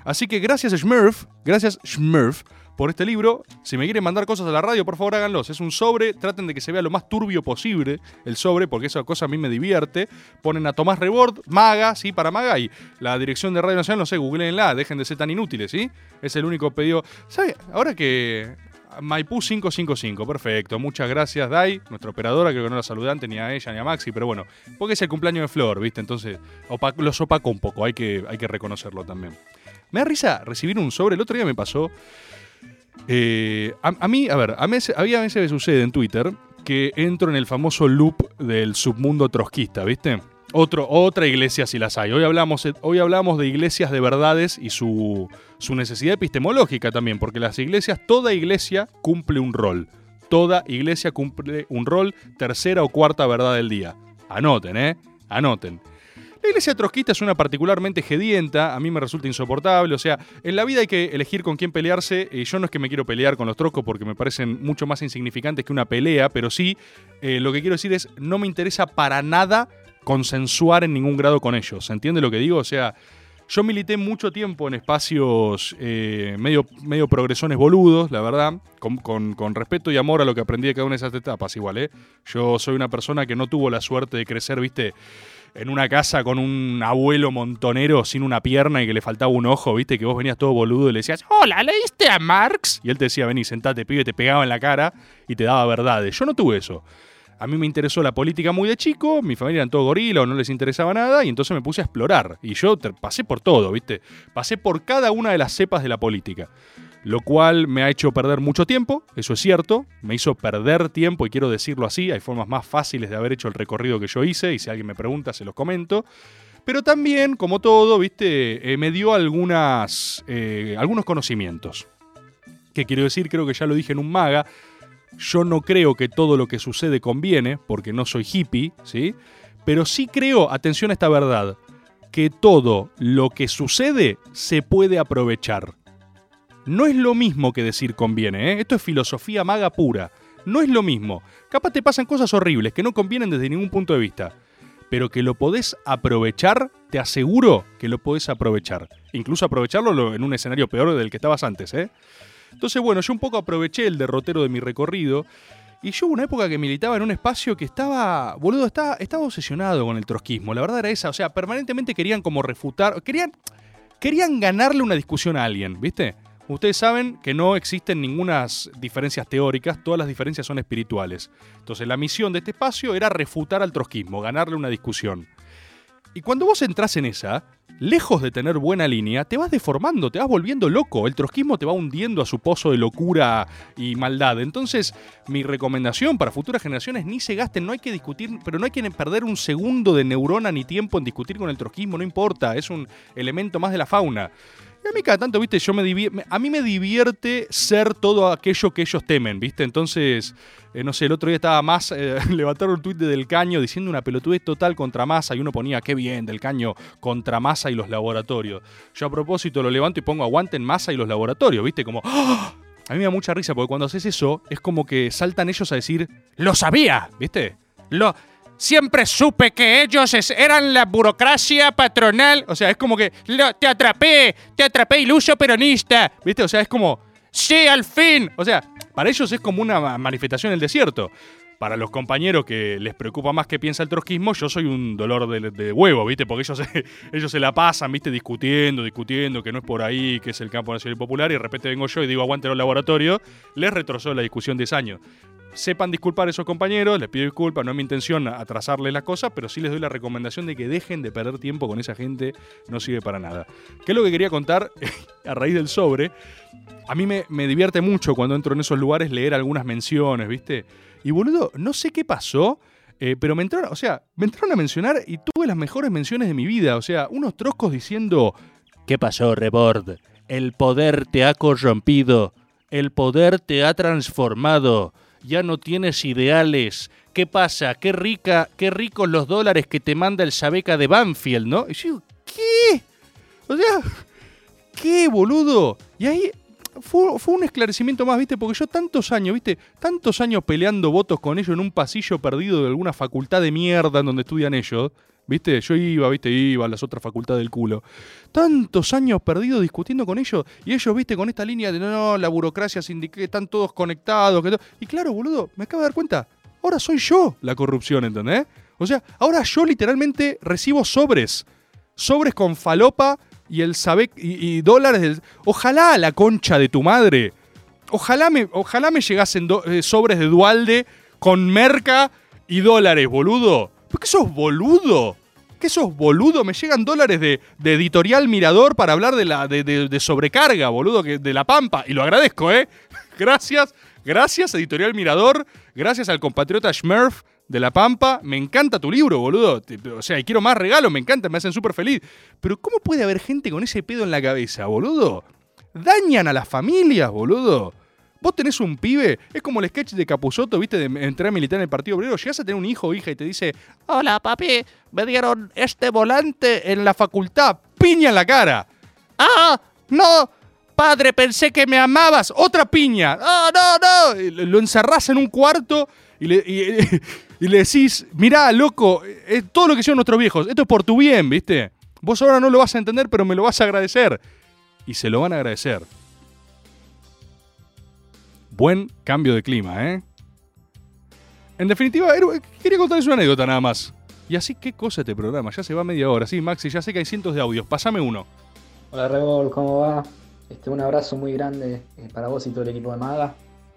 Así que gracias Schmurf, gracias Schmurf por este libro. Si me quieren mandar cosas a la radio, por favor háganlos. Es un sobre, traten de que se vea lo más turbio posible el sobre, porque esa cosa a mí me divierte. Ponen a Tomás Rebord, Maga, sí, para Maga, y la dirección de Radio Nacional, no sé, googleenla, dejen de ser tan inútiles, ¿sí? Es el único pedido. ¿Sabe? Ahora que Maipú 555, perfecto. Muchas gracias, Dai, nuestra operadora. Creo que no la saludante ni a ella ni a Maxi, pero bueno, porque es el cumpleaños de Flor, ¿viste? Entonces los opacó un poco, hay que, hay que reconocerlo también. Me da risa recibir un sobre. El otro día me pasó. Eh, a, mí, a ver, a, mí, a mí a veces me sucede en Twitter que entro en el famoso loop del submundo trotskista, ¿viste? Otro, otra iglesia si las hay. Hoy hablamos, hoy hablamos de iglesias de verdades y su, su necesidad epistemológica también, porque las iglesias, toda iglesia cumple un rol. Toda iglesia cumple un rol, tercera o cuarta verdad del día. Anoten, ¿eh? Anoten. La iglesia trotskista es una particularmente gedienta, a mí me resulta insoportable, o sea, en la vida hay que elegir con quién pelearse, y yo no es que me quiero pelear con los troscos porque me parecen mucho más insignificantes que una pelea, pero sí, eh, lo que quiero decir es, no me interesa para nada consensuar en ningún grado con ellos, ¿se entiende lo que digo? O sea, yo milité mucho tiempo en espacios eh, medio, medio progresones boludos, la verdad, con, con, respeto y amor a lo que aprendí de cada una de esas etapas, igual, ¿eh? Yo soy una persona que no tuvo la suerte de crecer, viste, en una casa con un abuelo montonero sin una pierna y que le faltaba un ojo, viste, que vos venías todo boludo y le decías, hola, ¿leíste a Marx? Y él te decía, vení, sentate, pibe, te pegaba en la cara y te daba verdades. Yo no tuve eso. A mí me interesó la política muy de chico, mi familia eran todo gorila o no les interesaba nada, y entonces me puse a explorar. Y yo pasé por todo, ¿viste? Pasé por cada una de las cepas de la política. Lo cual me ha hecho perder mucho tiempo, eso es cierto, me hizo perder tiempo y quiero decirlo así, hay formas más fáciles de haber hecho el recorrido que yo hice, y si alguien me pregunta se los comento. Pero también, como todo, ¿viste? Eh, me dio algunas, eh, algunos conocimientos. ¿Qué quiero decir? Creo que ya lo dije en un maga. Yo no creo que todo lo que sucede conviene, porque no soy hippie, ¿sí? Pero sí creo, atención a esta verdad, que todo lo que sucede se puede aprovechar. No es lo mismo que decir conviene, ¿eh? Esto es filosofía maga pura. No es lo mismo. Capaz te pasan cosas horribles que no convienen desde ningún punto de vista. Pero que lo podés aprovechar, te aseguro que lo podés aprovechar. Incluso aprovecharlo lo- en un escenario peor del que estabas antes, ¿eh? Entonces, bueno, yo un poco aproveché el derrotero de mi recorrido. Y yo hubo una época que militaba en un espacio que estaba, boludo, estaba, estaba obsesionado con el trotskismo. La verdad era esa. O sea, permanentemente querían como refutar, querían, querían ganarle una discusión a alguien, ¿viste? Ustedes saben que no existen ninguna diferencias teóricas, todas las diferencias son espirituales. Entonces la misión de este espacio era refutar al trotskismo, ganarle una discusión. Y cuando vos entras en esa, lejos de tener buena línea, te vas deformando, te vas volviendo loco. El trotskismo te va hundiendo a su pozo de locura y maldad. Entonces, mi recomendación para futuras generaciones, ni se gasten, no hay que discutir, pero no hay que perder un segundo de neurona ni tiempo en discutir con el trotskismo, no importa, es un elemento más de la fauna. A mí tanto, viste, yo me a mí me divierte ser todo aquello que ellos temen, viste. Entonces, eh, no sé, el otro día estaba más, eh, levantaron un tuit de Del Caño diciendo una pelotudez total contra Massa y uno ponía, qué bien, Del Caño contra Massa y los laboratorios. Yo a propósito lo levanto y pongo aguanten Massa y los laboratorios, viste, como... ¡ah! A mí me da mucha risa porque cuando haces eso es como que saltan ellos a decir, lo sabía, viste. Lo, Siempre supe que ellos eran la burocracia patronal. O sea, es como que "Lo- te atrapé, te atrapé iluso peronista. ¿Viste? O sea, es como, sí, al fin. O sea, para ellos es como una ma- manifestación en el desierto. Para los compañeros que les preocupa más que piensa el trotskismo, yo soy un dolor de, huevo, ¿viste? Porque ellos se, ellos se la pasan, ¿viste? Discutiendo, discutiendo, que no es por ahí, que es el campo nacional y popular, y de repente vengo yo y digo, aguante los laboratorios, les retrocedió la discusión 10 años sepan disculpar a esos compañeros, les pido disculpas, no es mi intención atrasarles la cosa, pero sí les doy la recomendación de que dejen de perder tiempo con esa gente, no sirve para nada. ¿Qué es lo que quería contar a raíz del sobre? A mí me, me divierte mucho cuando entro en esos lugares leer algunas menciones, ¿viste? Y boludo, no sé qué pasó, eh, pero me entraron, o sea, me entraron a mencionar y tuve las mejores menciones de mi vida, o sea, unos troscos diciendo, ¿qué pasó, Rebord? El poder te ha corrompido, el poder te ha transformado, ya no tienes ideales. ¿Qué pasa? Qué rica, qué ricos los dólares que te manda el Sabeca de Banfield, ¿no? Y yo ¿qué? O sea, ¿qué, boludo? Y ahí fue, fue un esclarecimiento más, ¿viste? Porque yo tantos años, ¿viste? Tantos años peleando votos con ellos en un pasillo perdido de alguna facultad de mierda en donde estudian ellos. ¿Viste? Yo iba, ¿viste? Iba a las otras facultades del culo. Tantos años perdidos discutiendo con ellos. Y ellos, ¿viste? Con esta línea de no, no, la burocracia sindical, están todos conectados. Que to-". Y claro, boludo, me acabo de dar cuenta. Ahora soy yo la corrupción, ¿entendés? O sea, ahora yo literalmente recibo sobres. Sobres con falopa y el sabe y, dólares del. Ojalá la concha de tu madre. Ojalá me, ojalá me llegasen eh, sobres de Dualde con merca y dólares, boludo. ¿Por qué sos boludo? ¿Qué sos boludo? Me llegan dólares de, de editorial Mirador para hablar de, la, de, de- de sobrecarga, boludo, que, de la pampa. Y lo agradezco, ¿eh? Gracias, gracias, editorial Mirador. Gracias al compatriota Schmerf de La Pampa. Me encanta tu libro, boludo. O sea, quiero más regalos, me encanta, me hacen súper feliz. Pero ¿cómo puede haber gente con ese pedo en la cabeza, boludo? Dañan a las familias, boludo. Vos tenés un pibe, es como el sketch de Capuzotto, viste, de entrar a militar en el Partido Obrero. Llegás a tener un hijo o hija y te dice: Hola, papi, me dieron este volante en la facultad. Piña en la cara. ¡Ah! ¡No! Padre, pensé que me amabas. ¡Otra piña! ¡Ah, no, no! Lo encerrás en un cuarto y le, y le decís: Mirá, loco, es todo lo que hicieron nuestros viejos. Esto es por tu bien, ¿viste? Vos ahora no lo vas a entender, pero me lo vas a agradecer. Y se lo van a agradecer. Buen cambio de clima, ¿eh? En definitiva, era- quería contarles una anécdota nada más. Y así, ¿qué cosa este programa? Ya se va media hora. Sí, Maxi, ya sé que hay cientos de audios. Pásame uno. Hola Rebol, ¿cómo va? Este, un abrazo muy grande eh, para vos y todo el equipo de Maga.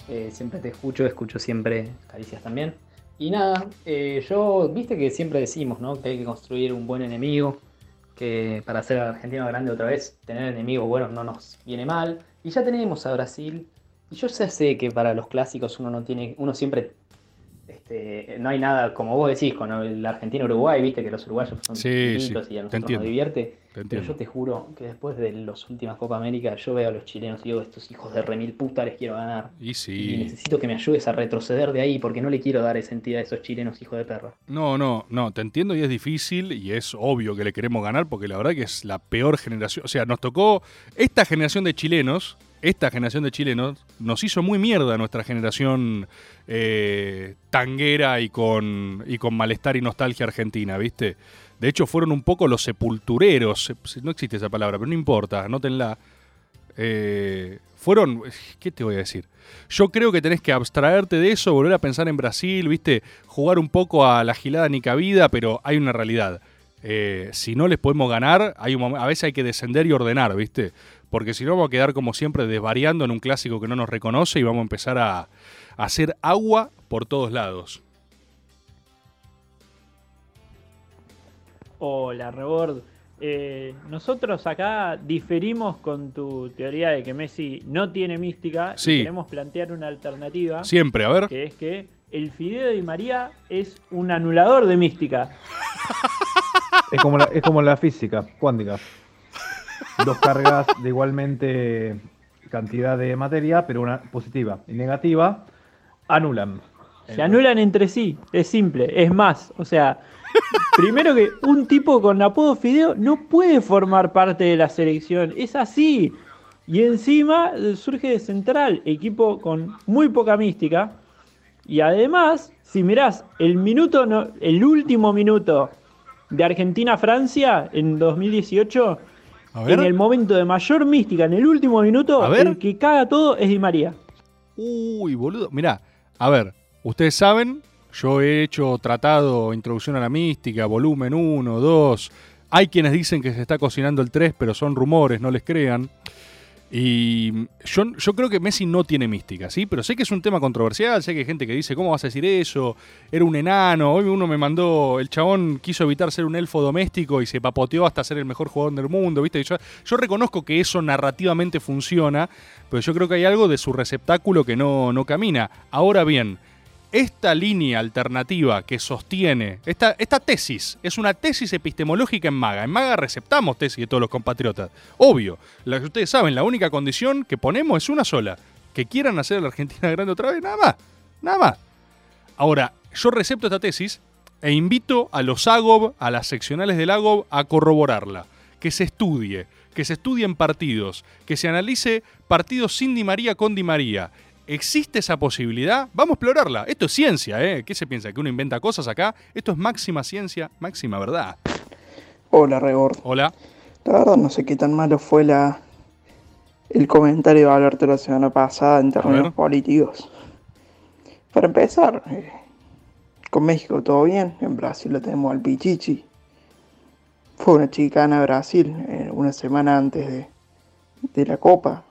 Eh, siempre te escucho, escucho siempre caricias también. Y nada, eh, yo, viste que siempre decimos, ¿no? Que hay que construir un buen enemigo, que para hacer a Argentina grande otra vez, tener enemigos buenos no nos viene mal. Y ya tenemos a Brasil. Y yo ya sé que para los clásicos uno no tiene, uno siempre, este, no hay nada, como vos decís, con el Argentina-Uruguay, viste que los uruguayos son Sí, y a nosotros nos divierte. Te Pero yo te juro que después de las últimas Copa América, yo veo a los chilenos y digo, estos hijos de remil puta les quiero ganar. Y Y necesito que me ayudes a retroceder de ahí porque no le quiero dar esa entidad a esos chilenos hijos de perra. No, no, no, te entiendo y es difícil y es obvio que le queremos ganar porque la verdad que es la peor generación. O sea, nos tocó esta generación de chilenos esta generación de chilenos nos hizo muy mierda nuestra generación eh, tanguera y con, y con malestar y nostalgia argentina, ¿viste? De hecho, fueron un poco los sepultureros. se- No existe esa palabra, pero no importa, anótenla. Eh, fueron. ¿Qué te voy a decir? Yo creo que tenés que abstraerte de eso, volver a pensar en Brasil, ¿viste? Jugar un poco a la gilada ni cabida, pero hay una realidad. Eh, si no les podemos ganar, hay a veces hay que descender y ordenar, ¿viste? Porque si no vamos a quedar como siempre desvariando en un clásico que no nos reconoce y vamos a empezar a hacer agua por todos lados. Hola, Rebord. Eh, nosotros acá diferimos con tu teoría de que Messi no tiene mística Sí. y queremos plantear una alternativa. Siempre, a ver. Que es que el Fideo de María es un anulador de mística. Es como la, es como la física cuántica. Dos cargas de igualmente cantidad de materia, pero una positiva y negativa, anulan. Se anulan entre sí, es simple. Es más, o sea, primero que un tipo con apodo Fideo no puede formar parte de la selección. Es así. Y encima surge de central, equipo con muy poca mística. Y además, si mirás el minuto, no- el último minuto de Argentina-Francia en 2018, A ver. en el momento de mayor mística, en el último minuto, el que caga todo es Di María. Uy, boludo. Mirá, a ver, ustedes saben, yo he hecho tratado Introducción a la Mística, volumen 1, 2. Hay quienes dicen que se está cocinando el 3, pero son rumores, no les crean. Y yo, yo creo que Messi no tiene mística, ¿sí? Pero sé que es un tema controversial, sé que hay gente que dice, ¿cómo vas a decir eso? Era un enano. Hoy uno me mandó, el chabón quiso evitar ser un elfo doméstico y se papoteó hasta ser el mejor jugador del mundo, ¿viste? Y yo, yo reconozco que eso narrativamente funciona, pero yo creo que hay algo de su receptáculo que no, no camina. Ahora bien, esta línea alternativa que sostiene, esta, esta tesis, es una tesis epistemológica en Maga. En Maga receptamos tesis de todos los compatriotas. Obvio, la que ustedes saben, la única condición que ponemos es una sola. Que quieran hacer a la Argentina grande otra vez, nada más. Nada más. Ahora, yo recepto esta tesis e invito a los AGOB, a las seccionales del AGOB, a corroborarla. Que se estudie, que se estudien partidos, que se analice partidos sin Di María con Di María. ¿Existe esa posibilidad? Vamos a explorarla. Esto es ciencia, ¿eh? ¿Qué se piensa? ¿Que uno inventa cosas acá? Esto es máxima ciencia, máxima verdad. Hola, Rebord. Hola. La verdad no sé qué tan malo fue la el comentario de Alberto la semana pasada en términos políticos. Para empezar, eh, con México todo bien, en Brasil lo tenemos al Pichichi. Fue una chicana a Brasil eh, una semana antes de, de la Copa.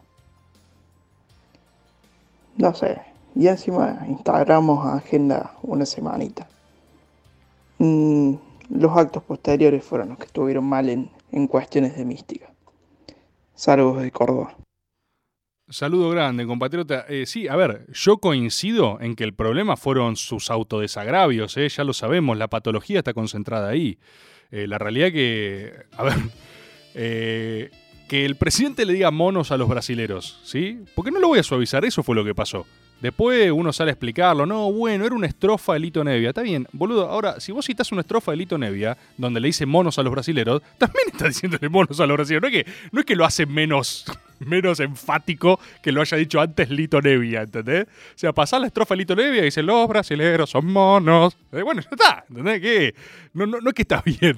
No sé, y encima instagramos a agenda una semanita. Mm, los actos posteriores fueron los que estuvieron mal en, en cuestiones de mística. Saludos de Córdoba. Saludo grande, compatriota. Eh, sí, a ver, yo coincido en que el problema fueron sus autodesagravios, ¿eh? ya lo sabemos, la patología está concentrada ahí. Eh, la realidad que, a ver, que el presidente le diga monos a los brasileros, ¿sí? Porque no lo voy a suavizar, eso fue lo que pasó. Después uno sale a explicarlo, no, bueno, era una estrofa de Lito Nevia. Está bien, boludo, ahora, si vos citás una estrofa de Lito Nevia, donde le dice monos a los brasileros, también está diciéndole monos a los brasileros. No es que, no es que lo hace menos, menos enfático que lo haya dicho antes Lito Nevia, ¿entendés? O sea, pasás la estrofa de Lito Nevia y dice, los brasileros son monos. Eh, bueno, ya está, ¿entendés? Que no, no, no es que está bien.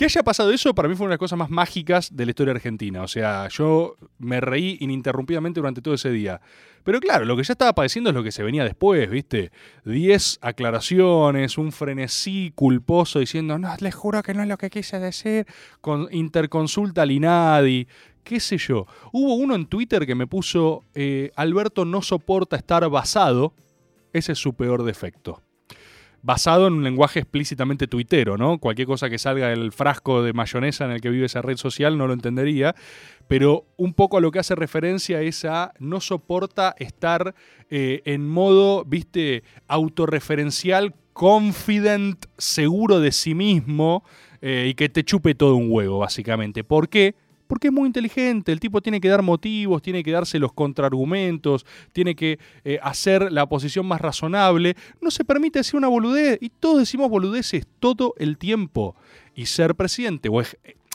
Que haya pasado eso para mí fue una de las cosas más mágicas de la historia argentina. O sea, yo me reí ininterrumpidamente durante todo ese día. Pero claro, lo que ya estaba padeciendo es lo que se venía después, ¿viste? Diez aclaraciones, un frenesí culposo diciendo, no, les juro que no es lo que quise decir, con interconsulta al INADI, qué sé yo. Hubo uno en Twitter que me puso, eh, Alberto no soporta estar basado, ese es su peor defecto basado en un lenguaje explícitamente tuitero, ¿no? Cualquier cosa que salga del frasco de mayonesa en el que vive esa red social no lo entendería, pero un poco a lo que hace referencia es a no soporta estar eh, en modo, viste, autorreferencial, confident, seguro de sí mismo eh, y que te chupe todo un huevo, básicamente. ¿Por qué? Porque es muy inteligente, el tipo tiene que dar motivos, tiene que darse los contraargumentos, tiene que eh, hacer la posición más razonable. No se permite decir una boludez y todos decimos boludeces todo el tiempo. Y ser presidente o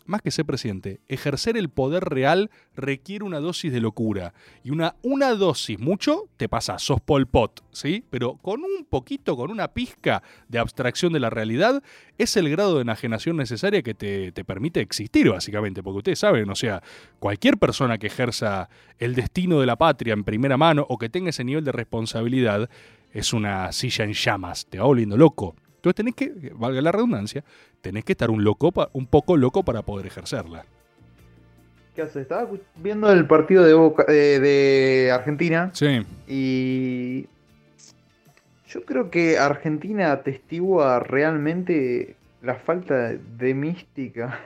más que ser presidente, ejercer el poder real requiere una dosis de locura. Y una, una dosis, mucho, te pasa, sos Pol Pot, ¿sí? Pero con un poquito, con una pizca de abstracción de la realidad, es el grado de enajenación necesaria que te, te permite existir, básicamente. Porque ustedes saben, o sea, cualquier persona que ejerza el destino de la patria en primera mano o que tenga ese nivel de responsabilidad, es una silla en llamas, te va volviendo loco. Entonces tenés que, valga la redundancia, tenés que estar un, loco pa- un poco loco para poder ejercerla. ¿Qué haces? Estaba viendo el partido de, Boca- eh, de Argentina Sí. y yo creo que Argentina atestigua realmente la falta de mística,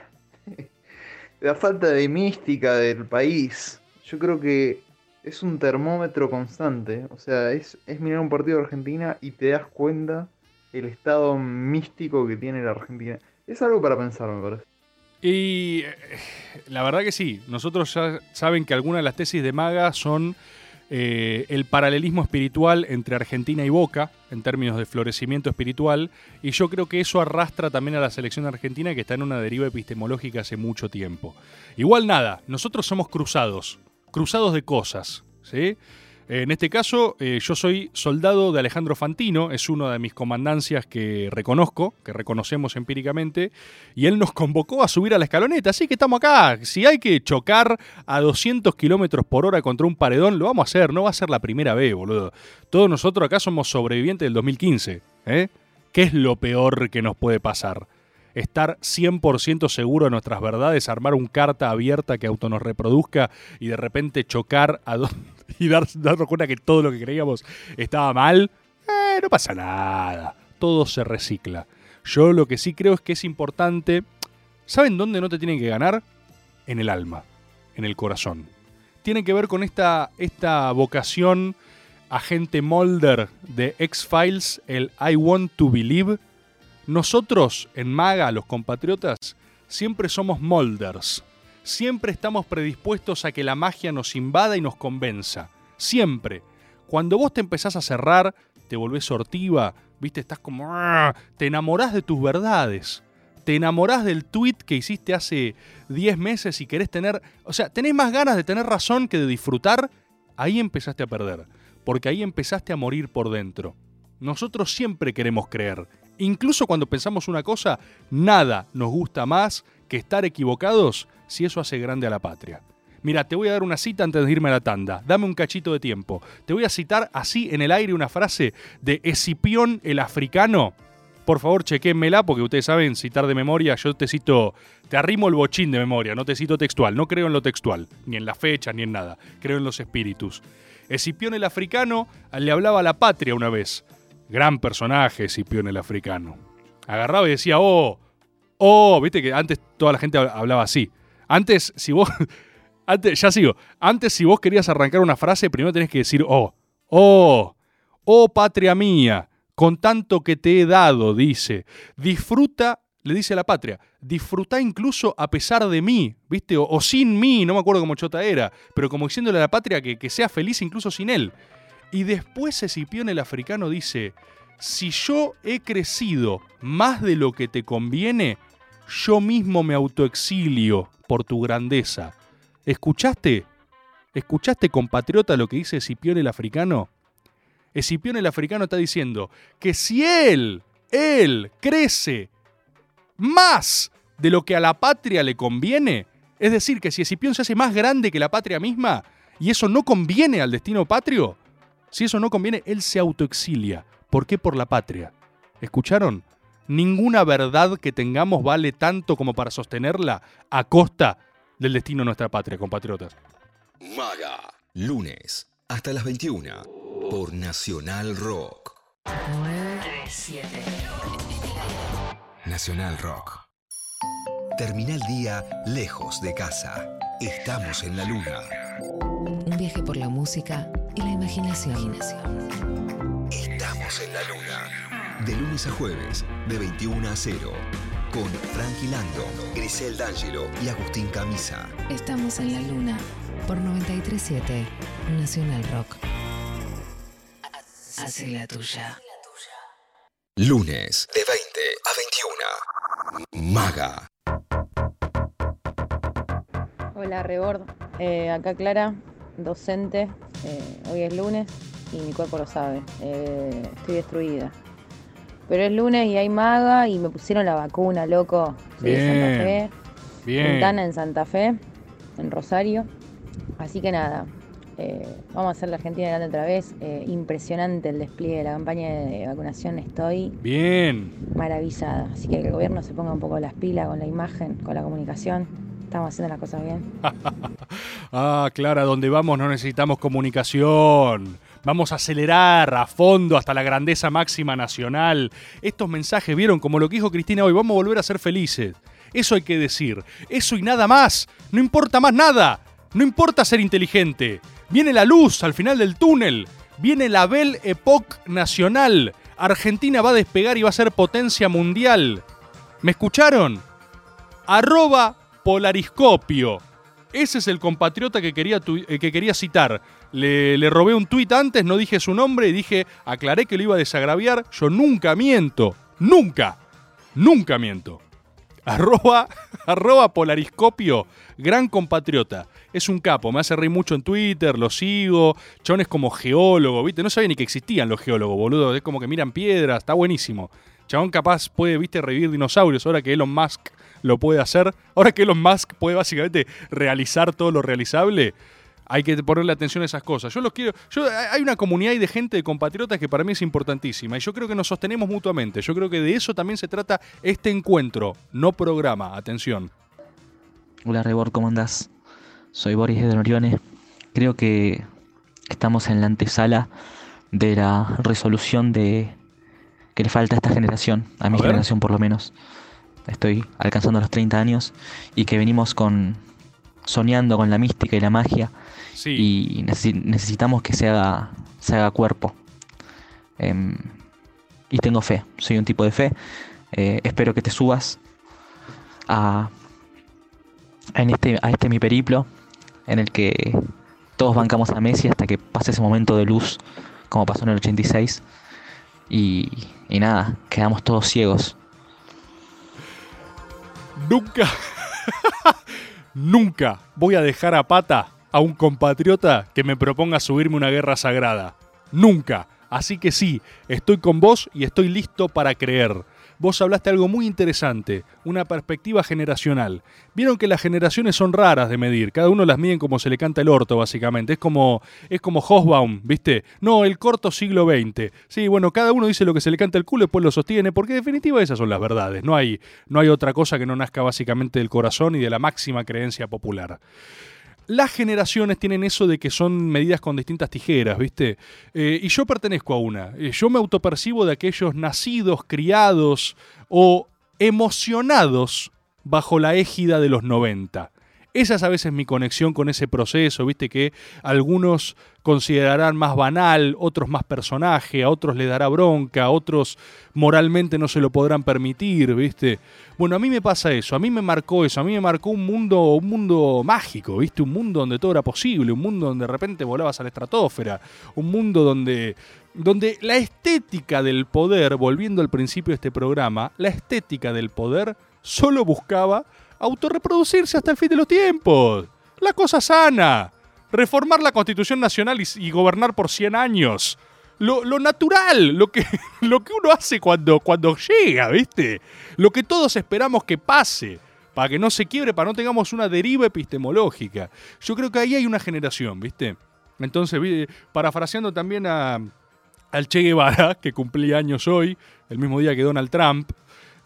la falta de mística del país. Yo creo que es un termómetro constante, o sea, es, es mirar un partido de Argentina y te das cuenta el estado místico que tiene la Argentina. Es algo para pensar, me parece. Y eh, la verdad que sí, nosotros ya saben que algunas de las tesis de Maga son eh, el paralelismo espiritual entre Argentina y Boca, en términos de florecimiento espiritual, y yo creo que eso arrastra también a la selección argentina que está en una deriva epistemológica hace mucho tiempo. Igual nada, nosotros somos cruzados, cruzados de cosas, ¿sí? En este caso, eh, yo soy soldado de Alejandro Fantino, es una de mis comandancias que reconozco, que reconocemos empíricamente, y él nos convocó a subir a la escaloneta, así que estamos acá. Si hay que chocar a 200 kilómetros por hora contra un paredón, lo vamos a hacer, no va a ser la primera vez, boludo. Todos nosotros acá somos sobrevivientes del 2015, ¿eh? ¿Qué es lo peor que nos puede pasar? Estar 100% seguro de nuestras verdades, armar un carta abierta que auto nos reproduzca y de repente chocar a y dar- darnos cuenta que todo lo que creíamos estaba mal. Eh, no pasa nada. Todo se recicla. Yo lo que sí creo es que es importante. ¿Saben dónde no te tienen que ganar? En el alma, en el corazón. Tiene que ver con esta, esta vocación agente Mulder de X-Files, el I Want to Believe. Nosotros en Maga, los compatriotas, siempre somos Mulders. Siempre estamos predispuestos a que la magia nos invada y nos convenza. Siempre. Cuando vos te empezás a cerrar, te volvés sortiva, viste, estás como... "Ah", Te enamorás de tus verdades. Te enamorás del tweet que hiciste hace 10 meses y querés tener... O sea, tenés más ganas de tener razón que de disfrutar. Ahí empezaste a perder. Porque ahí empezaste a morir por dentro. Nosotros siempre queremos creer. Incluso cuando pensamos una cosa, nada nos gusta más que estar equivocados si eso hace grande a la patria. Mira, te voy a dar una cita antes de irme a la tanda. Dame un cachito de tiempo. Te voy a citar así en el aire una frase de Escipión el africano. Por favor, chequénmela porque ustedes saben citar de memoria. Yo te cito, te arrimo el bochín de memoria, no te cito textual. No creo en lo textual, ni en la fecha, ni en nada. Creo en los espíritus. Escipión el africano le hablaba a la patria una vez. Gran personaje, Escipión el africano. Agarraba y decía, oh, oh, viste que antes toda la gente hablaba así. Antes, si vos. Antes, ya sigo. Antes, si vos querías arrancar una frase, primero tenés que decir, oh, oh, oh, patria mía, con tanto que te he dado, dice. Disfruta, le dice a la patria, disfruta incluso a pesar de mí, ¿viste? O, o sin mí, no me acuerdo cómo chota era, pero como diciéndole a la patria que, que sea feliz incluso sin él. Y después Escipión el africano dice, si yo he crecido más de lo que te conviene, yo mismo me autoexilio por tu grandeza. ¿Escuchaste? ¿Escuchaste, compatriota, lo que dice Escipión el africano? Escipión el africano está diciendo que si él, él crece más de lo que a la patria le conviene, es decir, que si Escipión se hace más grande que la patria misma, y eso no conviene al destino patrio, si eso no conviene, él se autoexilia. ¿Por qué? Por la patria. ¿Escucharon? Ninguna verdad que tengamos vale tanto como para sostenerla a costa del destino de nuestra patria, compatriotas. Maga. Lunes hasta las 21 por Nacional Rock. 937. Nacional Rock. Termina el día lejos de casa. Estamos en la luna. Un viaje por la música y la imaginación. Estamos en la luna. De lunes a jueves, de 21 a 0. Con Frankie Lando, Grisel D'Angelo y Agustín Camisa. Estamos en la luna por 937 Nacional Rock. Hace la tuya. Lunes, de 20 a 21. Maga. Hola, Rebord. Eh, acá Clara, docente. Eh, hoy es lunes y mi cuerpo lo sabe. Eh, estoy destruida. Pero es lunes y hay maga y me pusieron la vacuna, loco. Soy de Santa Fe. Bien. Quintana en Santa Fe, en Rosario. Así que nada, eh, vamos a hacer la Argentina grande otra vez. Eh, impresionante el despliegue de la campaña de vacunación. Estoy Bien. maravillada. Así que el gobierno se ponga un poco las pilas con la imagen, con la comunicación. Estamos haciendo las cosas bien. Ah, Clara, donde vamos no necesitamos comunicación. Vamos a acelerar a fondo hasta la grandeza máxima nacional. Estos mensajes, vieron, como lo que dijo Cristina hoy, vamos a volver a ser felices. Eso hay que decir. Eso y nada más. No importa más nada. No importa ser inteligente. Viene la luz al final del túnel. Viene la Belle Époque Nacional. Argentina va a despegar y va a ser potencia mundial. ¿Me escucharon? Arroba Polariscopio. Ese es el compatriota que quería, eh, que quería citar. Le, le robé un tuit antes, no dije su nombre y dije, aclaré que lo iba a desagraviar. Yo nunca miento. Nunca. Nunca miento. Arroba, arroba Polariscopio, gran compatriota. Es un capo, me hace reír mucho en Twitter, lo sigo. Chon es como geólogo, ¿viste? No sabía ni que existían los geólogos, boludo. Es como que miran piedras, está buenísimo. Chabón capaz puede, viste, revivir dinosaurios ahora que Elon Musk lo puede hacer. Ahora que Elon Musk puede básicamente realizar todo lo realizable. Hay que ponerle atención a esas cosas. Yo los quiero. Yo, hay una comunidad de gente, de compatriotas, que para mí es importantísima. Y yo creo que nos sostenemos mutuamente. Yo creo que de eso también se trata este encuentro, no programa. Atención. Hola Rebord, ¿cómo andás? Soy Boris de Don Orione. Creo que estamos en la antesala de la resolución de que le falta a esta generación, a mi ver. generación por lo menos. Estoy alcanzando los 30 años y que venimos con soñando con la mística y la magia y necesi- necesitamos que se haga, se haga cuerpo. Em, y tengo fe, soy un tipo de fe. Eh, espero que te subas a, en este, a este mi periplo en el que todos bancamos a Messi hasta que pase ese momento de luz como pasó en el 86 y, y nada, quedamos todos ciegos. Nunca, nunca voy a dejar a pata a un compatriota que me proponga subirme una guerra sagrada. Nunca. Así que sí, estoy con vos y estoy listo para creer. Vos hablaste algo muy interesante, una perspectiva generacional. Vieron que las generaciones son raras de medir, cada uno las miden como se le canta el orto, básicamente. Es como, es como Hosbaum, ¿viste? No, el corto siglo XX. Sí, bueno, cada uno dice lo que se le canta el culo y después lo sostiene, porque en definitiva esas son las verdades. No hay, no hay otra cosa que no nazca básicamente del corazón y de la máxima creencia popular. Las generaciones tienen eso de que son medidas con distintas tijeras, ¿viste? Eh, y yo pertenezco a una. Eh, yo me autopercibo de aquellos nacidos, criados o emocionados bajo la égida de los 90. Esa es a veces mi conexión con ese proceso, viste que algunos considerarán más banal, otros más personaje, a otros le dará bronca, a otros moralmente no se lo podrán permitir, viste. Bueno, a mí me pasa eso, a mí me marcó eso, a mí me marcó un mundo, un mundo mágico, viste, un mundo donde todo era posible, un mundo donde de repente volabas a la estratosfera, un mundo donde donde la estética del poder, volviendo al principio de este programa, la estética del poder solo buscaba autorreproducirse hasta el fin de los tiempos. La cosa sana. Reformar la Constitución Nacional y, gobernar por 100 años. Lo, natural, lo que, lo que uno hace cuando, cuando llega, ¿viste? Lo que todos esperamos que pase, para que no se quiebre, para no tengamos una deriva epistemológica. Yo creo que ahí hay una generación, ¿viste? Entonces, parafraseando también a, al Che Guevara, que cumplía años hoy, el mismo día que Donald Trump,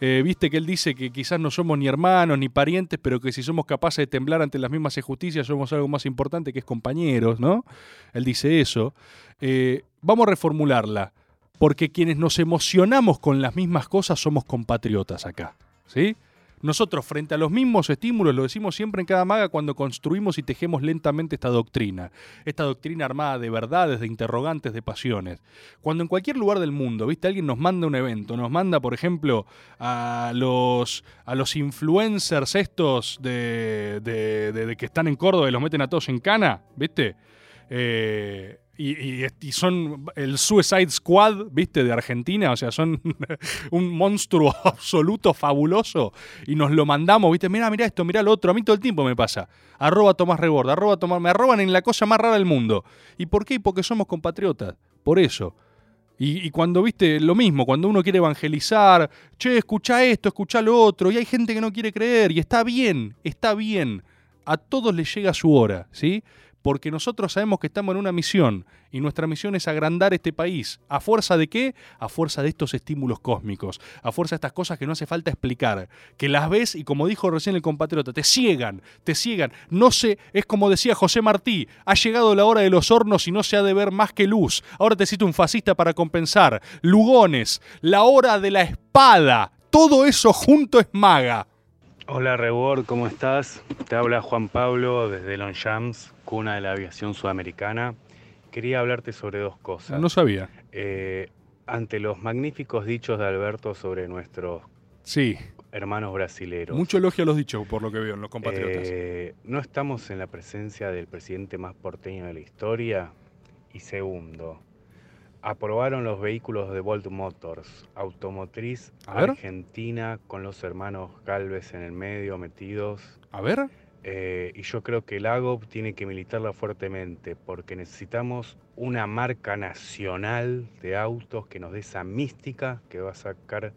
eh, viste que él dice que quizás no somos ni hermanos ni parientes, pero que si somos capaces de temblar ante las mismas injusticias somos algo más importante que es compañeros, ¿no? Él dice eso. Eh, vamos a reformularla, porque quienes nos emocionamos con las mismas cosas somos compatriotas acá, ¿sí? Nosotros, frente a los mismos estímulos, lo decimos siempre en cada maga cuando construimos y tejemos lentamente esta doctrina. Esta doctrina armada de verdades, de interrogantes, de pasiones. Cuando en cualquier lugar del mundo, ¿viste? Alguien nos manda un evento, nos manda, por ejemplo, a los, a los influencers estos de, de- de- que están en Córdoba y los meten a todos en cana, ¿viste? Eh, Y, son el Suicide Squad, ¿viste? De Argentina. O sea, son un monstruo absoluto, fabuloso. Y nos lo mandamos, ¿viste? Mira, mira esto, mira lo otro. A mí todo el tiempo me pasa. Arroba Tomás Rebord, arroba Tomás. Me arroban en la cosa más rara del mundo. ¿Y por qué? Porque somos compatriotas. Por eso. Y, y cuando, viste, lo mismo, cuando uno quiere evangelizar, che, escucha esto, escucha lo otro, y hay gente que no quiere creer, y está bien, está bien. A todos les llega su hora, ¿sí? Porque nosotros sabemos que estamos en una misión, y nuestra misión es agrandar este país. ¿A fuerza de qué? A fuerza de estos estímulos cósmicos, a fuerza de estas cosas que no hace falta explicar, que las ves y como dijo recién el compatriota, te ciegan, te ciegan. No sé, es como decía José Martí, ha llegado la hora de los hornos y no se ha de ver más que luz. Ahora te cito un fascista para compensar. Lugones, la hora de la espada. Todo eso junto es maga. Hola Rebord, ¿cómo estás? Te habla Juan Pablo desde Longchamps, cuna de la aviación sudamericana. Quería hablarte sobre dos cosas. No sabía. Eh, ante los magníficos dichos de Alberto sobre nuestros Sí. hermanos brasileros. Mucho elogio a los dichos, por lo que veo en los compatriotas. Eh, no estamos en la presencia del presidente más porteño de la historia. Y segundo, aprobaron los vehículos de Volt Motors, automotriz A ver. argentina con los hermanos Galvez en el medio metidos. A ver. Eh, y yo creo que el AGOP tiene que militarla fuertemente porque necesitamos una marca nacional de autos que nos dé esa mística que va a sacar,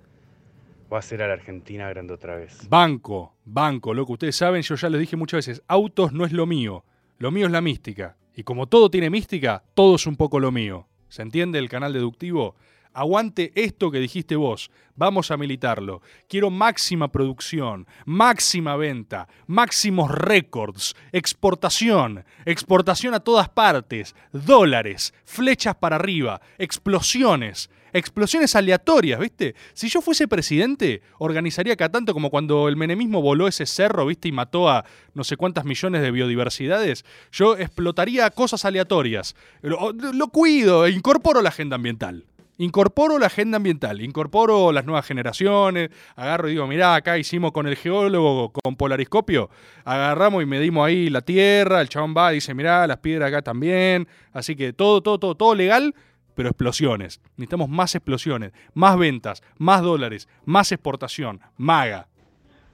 va a hacer a la Argentina grande otra vez. Banco, banco, loco. Ustedes saben, yo ya les dije muchas veces, autos no es lo mío. Lo mío es la mística. Y como todo tiene mística, todo es un poco lo mío. ¿Se entiende el canal deductivo? Aguante esto que dijiste vos. Vamos a militarlo. Quiero máxima producción, máxima venta, máximos récords, exportación, exportación a todas partes, dólares, flechas para arriba, explosiones, explosiones aleatorias, ¿viste? Si yo fuese presidente, organizaría acá tanto como cuando el menemismo voló ese cerro, ¿viste? Y mató a no sé cuántas millones de biodiversidades. Yo explotaría cosas aleatorias. Lo, cuido, e incorporo la agenda ambiental. Incorporo la agenda ambiental, incorporo las nuevas generaciones, agarro y digo, mirá, acá hicimos con el geólogo, con polariscopio, agarramos y medimos ahí la tierra, el chabón va y dice, mirá, las piedras acá también, así que todo, todo, todo, todo legal, pero explosiones. Necesitamos más explosiones, más ventas, más dólares, más exportación, maga.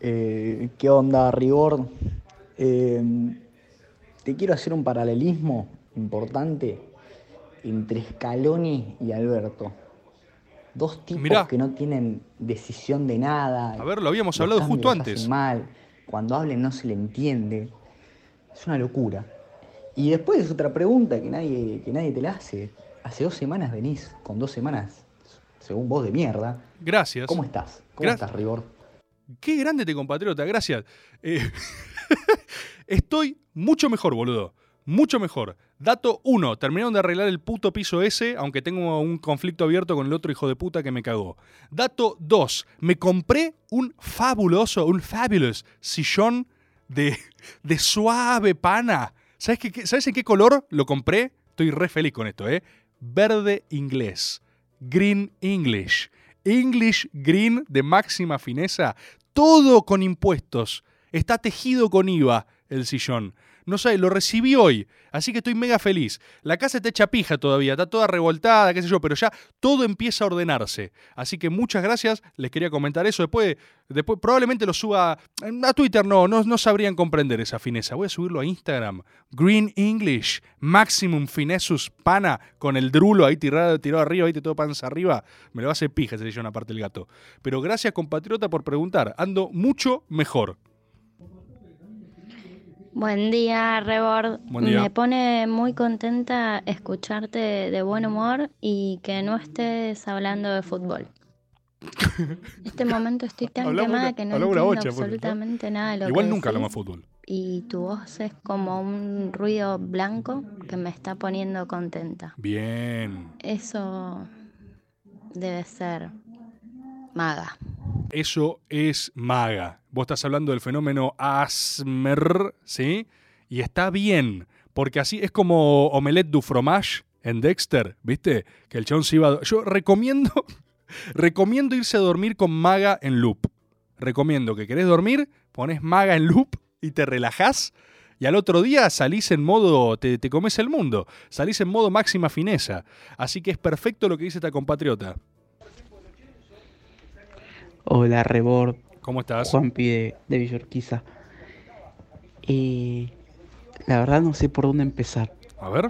Eh, ¿Qué onda, Rigor? Eh, te quiero hacer un paralelismo importante entre Scaloni y Alberto. Dos tipos Mirá. que no tienen decisión de nada. A ver, lo habíamos hablado justo antes. mal. Cuando hablen no se le entiende. Es una locura. Y después es otra pregunta que nadie, que nadie te la hace. Hace dos semanas venís con dos semanas, según vos, de mierda. Gracias. ¿Cómo estás? ¿Cómo Gra- estás, Rigor? Qué grande te compatriota, gracias. Eh, estoy mucho mejor, boludo. Mucho mejor. Dato 1. Terminaron de arreglar el puto piso ese, aunque tengo un conflicto abierto con el otro hijo de puta que me cagó. Dato 2. Me compré un fabuloso, un fabulous sillón de, de suave pana. ¿Sabes, qué- ¿Sabes en qué color lo compré? Estoy re feliz con esto, ¿eh? Verde inglés. Green English. English Green de máxima fineza. Todo con impuestos. Está tejido con IVA el sillón. No sé, lo recibí hoy, así que estoy mega feliz. La casa está hecha pija todavía, está toda revoltada, qué sé yo, pero ya todo empieza a ordenarse. Así que muchas gracias, les quería comentar eso. Después, después probablemente lo suba a Twitter, no, no, no sabrían comprender esa fineza. Voy a subirlo a Instagram. Green English, Maximum Finesus Pana, con el drulo ahí tirado, tirado arriba, ahí todo panza arriba. Me lo hacer pija ese sillón aparte el gato. Pero gracias, compatriota, por preguntar. Ando mucho mejor. Buen día, Rebord. Buen día. Me pone muy contenta escucharte de buen humor y que no estés hablando de fútbol. En este momento estoy tan Hablamos quemada una- que no entiendo ¿no? absolutamente nada de lo Igual que nunca hablamos de fútbol. Y tu voz es como un ruido blanco que me está poniendo contenta. Bien. Eso debe ser maga. Eso es maga. Vos estás hablando del fenómeno Asmer, ¿sí? Y está bien, porque así es como Omelette du Fromage en Dexter, ¿viste? Que el chabón se iba... a- Yo recomiendo, recomiendo irse a dormir con maga en loop. Recomiendo que querés dormir, pones maga en loop y te relajás. y al otro día salís en modo, te, te comes el mundo, salís en modo máxima fineza. Así que es perfecto lo que dice esta compatriota. Hola, Rebord. ¿Cómo estás? Juanpi de, de Villorquiza. Eh, la verdad no sé por dónde empezar. A ver.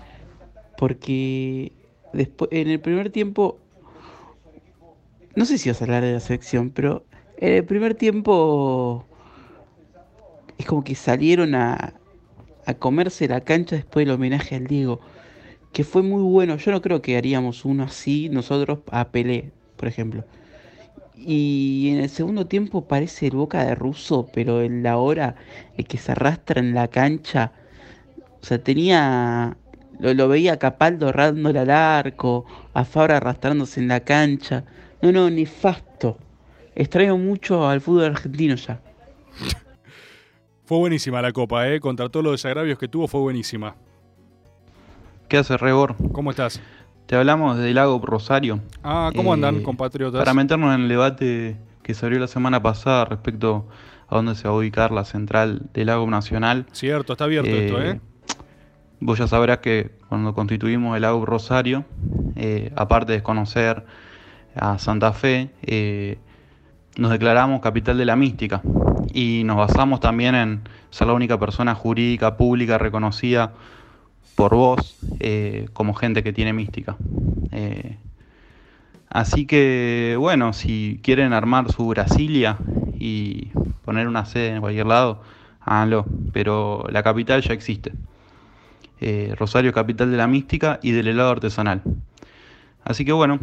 Porque después, en el primer tiempo, no sé si vas a hablar de la selección, pero en el primer tiempo es como que salieron a, a comerse la cancha después del homenaje al Diego, que fue muy bueno. Yo no creo que haríamos uno así nosotros a Pelé, por ejemplo. Y en el segundo tiempo parece el Boca de Russo, pero en la hora el que se arrastra en la cancha, o sea, tenía lo, lo veía a Capaldo dándole al arco, a Fabra arrastrándose en la cancha. No, no, nefasto. Extraño mucho al fútbol argentino ya. Fue buenísima la copa, ¿eh? Contra todos los desagravios que tuvo, fue buenísima. ¿Qué hace Rebor? ¿Cómo estás? Te hablamos de Lago Rosario. Ah, ¿cómo Eh, andan, compatriotas? Para meternos en el debate que se abrió la semana pasada respecto a dónde se va a ubicar la central del Lago Nacional. Cierto, está abierto esto, ¿eh? Vos ya sabrás que cuando constituimos el Lago Rosario, eh, aparte de desconocer a Santa Fe, eh, nos declaramos capital de la mística y nos basamos también en ser la única persona jurídica pública reconocida por vos eh, como gente que tiene mística. Eh, así que, bueno, si quieren armar su Brasilia y poner una sede en cualquier lado, háganlo. Pero la capital ya existe. Eh, Rosario capital de la mística y del helado artesanal. Así que bueno,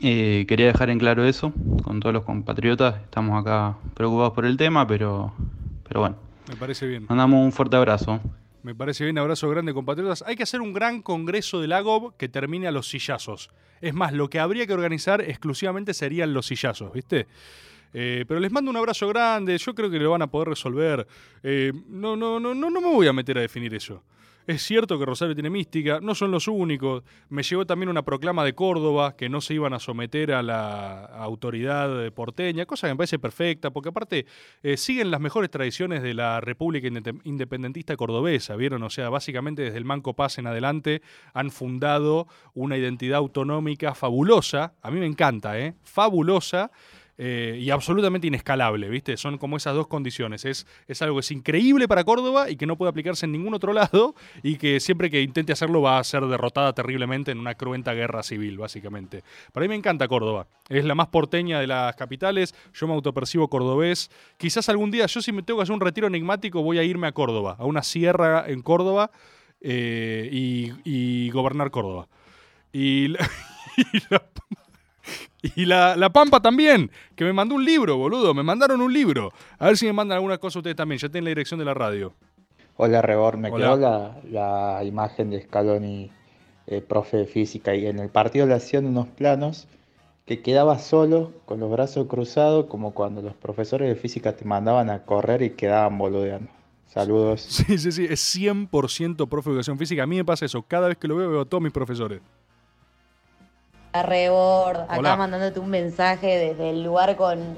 quería dejar en claro eso con todos los compatriotas. Estamos acá preocupados por el tema, pero, pero bueno. Me parece bien. Mandamos un fuerte abrazo. Me parece bien, abrazo grande, compatriotas. Hay que hacer un gran congreso del AGOB que termine a los sillazos. Es más, lo que habría que organizar exclusivamente serían los sillazos, ¿viste? Eh, pero les mando un abrazo grande, yo creo que lo van a poder resolver. Eh, no, no, no, no, no me voy a meter a definir eso. Es cierto que Rosario tiene mística, no son los únicos. Me llegó también una proclama de Córdoba que no se iban a someter a la autoridad porteña, cosa que me parece perfecta, porque aparte eh, siguen las mejores tradiciones de la República Independentista Cordobesa, ¿vieron? O sea, básicamente desde el Manco Paz en adelante han fundado una identidad autonómica fabulosa, a mí me encanta, ¿eh? Fabulosa. Eh, y absolutamente inescalable, ¿viste? Son como esas dos condiciones. Es, es algo que es increíble para Córdoba y que no puede aplicarse en ningún otro lado y que siempre que intente hacerlo va a ser derrotada terriblemente en una cruenta guerra civil, básicamente. Para mí me encanta Córdoba. Es la más porteña de las capitales. Yo me autopercibo cordobés. Quizás algún día, yo si me tengo que hacer un retiro enigmático, voy a irme a Córdoba, a una sierra en Córdoba eh, y, gobernar Córdoba. Y la, y la- y la, la Pampa también, que me mandó un libro, boludo. Me mandaron un libro. A ver si me mandan alguna cosa ustedes también. Ya tienen la dirección de la radio. Hola Rebor, me Hola. quedó la, la imagen de Scaloni, eh, profe de física, y en el partido le hacían unos planos que quedaba solo, con los brazos cruzados, como cuando los profesores de física te mandaban a correr y quedaban boludeando. Saludos. Sí, sí, sí. Es 100% profe de educación física. A mí me pasa eso. Cada vez que lo veo, veo a todos mis profesores. Rebord, acá Hola. mandándote un mensaje desde el lugar con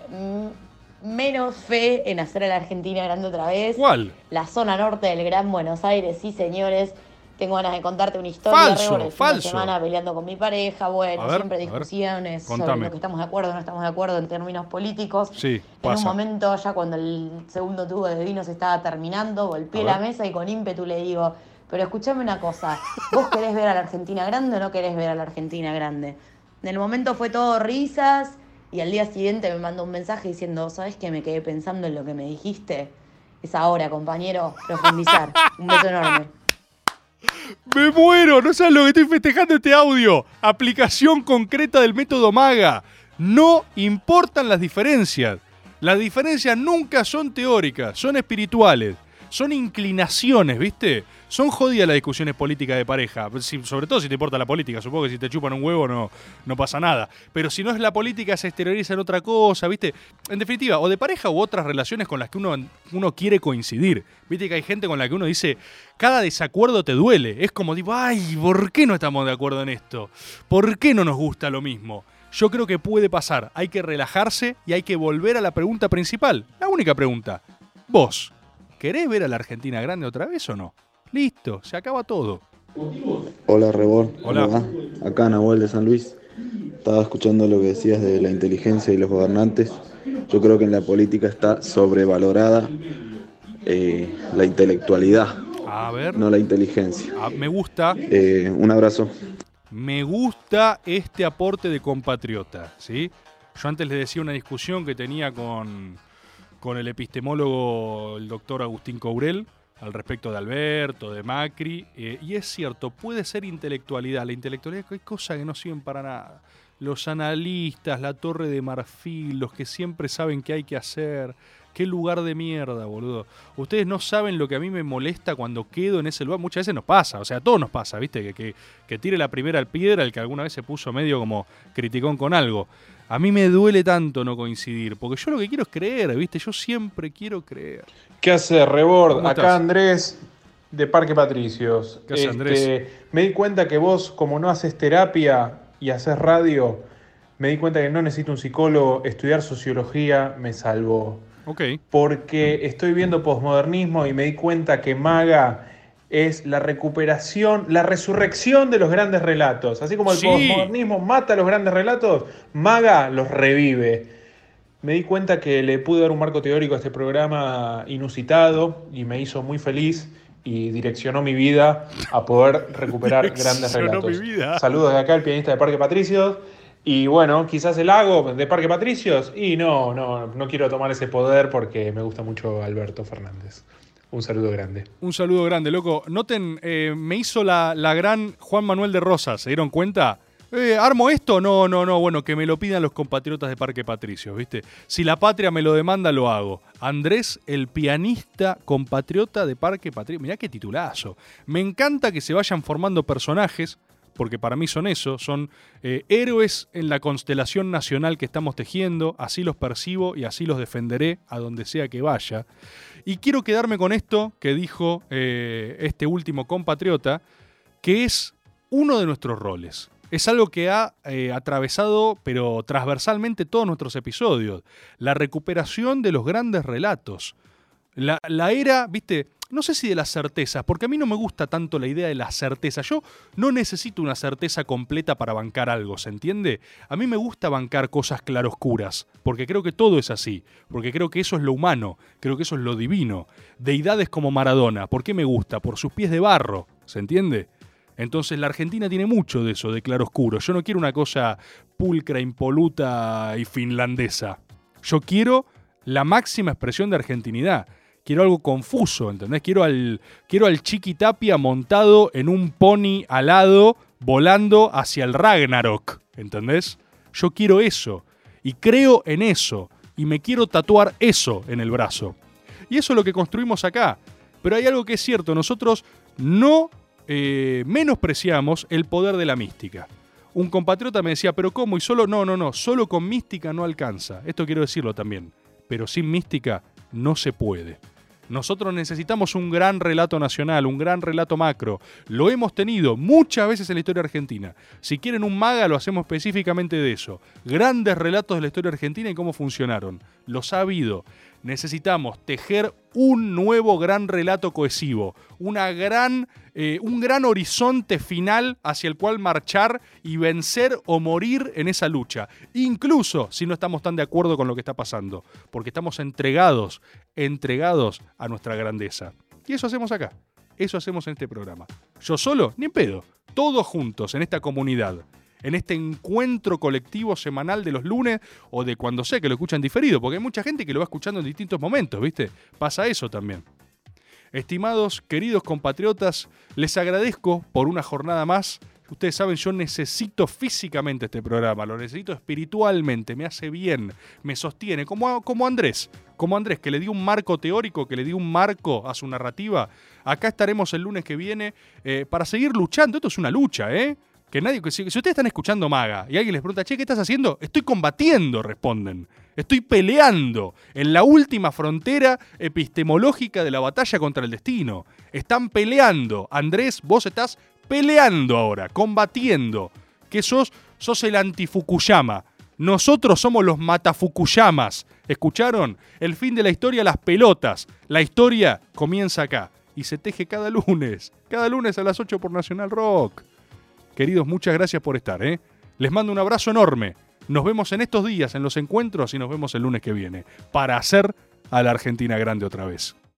menos fe en hacer a la Argentina grande otra vez. ¿Cuál? La zona norte del Gran Buenos Aires, sí señores. Tengo ganas de contarte una historia, Falso, Rebord, el fin de falso. semana peleando con mi pareja, bueno, ver, siempre discusiones sobre lo que estamos de acuerdo, no estamos de acuerdo en términos políticos. Sí, En un pasa. momento, ya cuando el segundo tubo de vino se estaba terminando, golpeé la mesa y con ímpetu le digo, pero escúchame una cosa, ¿vos querés ver a la Argentina grande o no querés ver a la Argentina grande? En el momento fue todo risas y al día siguiente me mandó un mensaje diciendo, ¿sabes qué? Me quedé pensando en lo que me dijiste. Es ahora, compañero, profundizar. Un beso enorme. ¡Me muero! No sabes lo que estoy festejando este audio. Aplicación concreta del método MAGA. No importan las diferencias. Las diferencias nunca son teóricas, son espirituales. Son inclinaciones, ¿viste? Son jodidas las discusiones políticas de pareja. Sobre todo si te importa la política. Supongo que si te chupan un huevo no, no pasa nada. Pero si no es la política, se exterioriza en otra cosa, ¿viste? En definitiva, o de pareja u otras relaciones con las que uno, uno quiere coincidir. Viste que hay gente con la que uno dice, cada desacuerdo te duele. Es como tipo, ay, ¿por qué no estamos de acuerdo en esto? ¿Por qué no nos gusta lo mismo? Yo creo que puede pasar. Hay que relajarse y hay que volver a la pregunta principal. La única pregunta. Vos, ¿querés ver a la Argentina grande otra vez o no? Listo, se acaba todo. Hola Rebor, Hola. ¿cómo va? Acá Nahuel de San Luis. Estaba escuchando lo que decías de la inteligencia y los gobernantes. Yo creo que en la política está sobrevalorada eh, la intelectualidad, A ver, no la inteligencia. ah, me gusta. Eh, un abrazo. Me gusta este aporte de compatriota, ¿sí? Yo antes les decía una discusión que tenía con, con el epistemólogo, el doctor Agustín Courel, al respecto de Alberto, de Macri, eh, y es cierto, puede ser intelectualidad. La intelectualidad hay cosas que no sirven para nada. Los analistas, la torre de marfil, los que siempre saben qué hay que hacer. Qué lugar de mierda, boludo. Ustedes no saben lo que a mí me molesta cuando quedo en ese lugar. Muchas veces nos pasa, o sea, a todos nos pasa, ¿viste? Que, que, que tire la primera piedra el que alguna vez se puso medio como criticón con algo. A mí me duele tanto no coincidir, porque yo lo que quiero es creer, ¿viste? Yo siempre quiero creer. ¿Qué hace Rebord? ¿Cómo Acá estás? Andrés de Parque Patricios. ¿Qué hace, Este, Andrés? Me di cuenta que vos, como no haces terapia y haces radio, me di cuenta que no necesito un psicólogo. Estudiar sociología me salvó. Ok. Porque estoy viendo posmodernismo y me di cuenta que Maga es la recuperación, la resurrección de los grandes relatos. Así como el Sí. posmodernismo mata los grandes relatos, Maga los revive. Me di cuenta que le pude dar un marco teórico a este programa inusitado y me hizo muy feliz y direccionó mi vida a poder recuperar grandes relatos. mi vida. Saludos de acá, el pianista de Parque Patricios. Y bueno, quizás el lago de Parque Patricios. Y no, no, no quiero tomar ese poder porque me gusta mucho Alberto Fernández. Un saludo grande. Un saludo grande, loco. Noten, eh, me hizo la, la gran Juan Manuel de Rosas, ¿se dieron cuenta? Eh, ¿Armo esto? No, no, no. Bueno, que me lo pidan los compatriotas de Parque Patricios, ¿viste? Si la patria me lo demanda, lo hago. Andrés, el pianista compatriota de Parque Patricios. Mirá qué titulazo. Me encanta que se vayan formando personajes, porque para mí son eso, son eh, héroes en la constelación nacional que estamos tejiendo, así los percibo y así los defenderé a donde sea que vaya. Y quiero quedarme con esto que dijo eh, este último compatriota, que es uno de nuestros roles. Es algo que ha eh, atravesado, pero transversalmente, todos nuestros episodios. La recuperación de los grandes relatos. La, la era, viste, no sé si de las certezas, porque a mí no me gusta tanto la idea de la certeza. Yo no necesito una certeza completa para bancar algo, ¿se entiende? A mí me gusta bancar cosas claroscuras, porque creo que todo es así, porque creo que eso es lo humano, creo que eso es lo divino. Deidades como Maradona, ¿por qué me gusta? Por sus pies de barro, ¿se entiende? Entonces la Argentina tiene mucho de eso, de claroscuro. Yo no quiero una cosa pulcra, impoluta y finlandesa. Yo quiero la máxima expresión de argentinidad. Quiero algo confuso, ¿entendés? Quiero al, quiero al Chiqui Tapia montado en un pony alado volando hacia el Ragnarok, ¿entendés? Yo quiero eso. Y creo en eso. Y me quiero tatuar eso en el brazo. Y eso es lo que construimos acá. Pero hay algo que es cierto, nosotros no eh, menospreciamos el poder de la mística. Un compatriota me decía, pero ¿cómo? Y solo, no, no, no, solo con mística no alcanza. Esto quiero decirlo también. Pero sin mística no se puede. Nosotros necesitamos un gran relato nacional, un gran relato macro. Lo hemos tenido muchas veces en la historia argentina. Si quieren un maga, lo hacemos específicamente de eso. Grandes relatos de la historia argentina y cómo funcionaron. Los ha habido. Necesitamos tejer un nuevo gran relato cohesivo, una gran, eh, un gran horizonte final hacia el cual marchar y vencer o morir en esa lucha, incluso si no estamos tan de acuerdo con lo que está pasando, porque estamos entregados, entregados a nuestra grandeza. Y eso hacemos acá, eso hacemos en este programa. Yo solo, ni en pedo, todos juntos en esta comunidad en este encuentro colectivo semanal de los lunes o de cuando sé que lo escuchan diferido, porque hay mucha gente que lo va escuchando en distintos momentos, ¿viste? Pasa eso también. Estimados, queridos compatriotas, les agradezco por una jornada más. Ustedes saben, yo necesito físicamente este programa, lo necesito espiritualmente, me hace bien, me sostiene, como, como Andrés, como Andrés, que le dio un marco teórico, que le dio un marco a su narrativa. Acá estaremos el lunes que viene eh, para seguir luchando. Esto es una lucha, ¿eh? Que nadie, si, si ustedes están escuchando Maga y alguien les pregunta, che, ¿qué estás haciendo? Estoy combatiendo, responden. Estoy peleando en la última frontera epistemológica de la batalla contra el destino. Están peleando. Andrés, vos estás peleando ahora, combatiendo. Que sos, sos el anti-Fukuyama. Nosotros somos los matafukuyamas. ¿Escucharon? El fin de la historia, las pelotas. La historia comienza acá y se teje cada lunes. Cada lunes a las 8 por Nacional Rock. Queridos, muchas gracias por estar. ¿eh? Les mando un abrazo enorme. Nos vemos en estos días, en los encuentros y nos vemos el lunes que viene para hacer a la Argentina grande otra vez.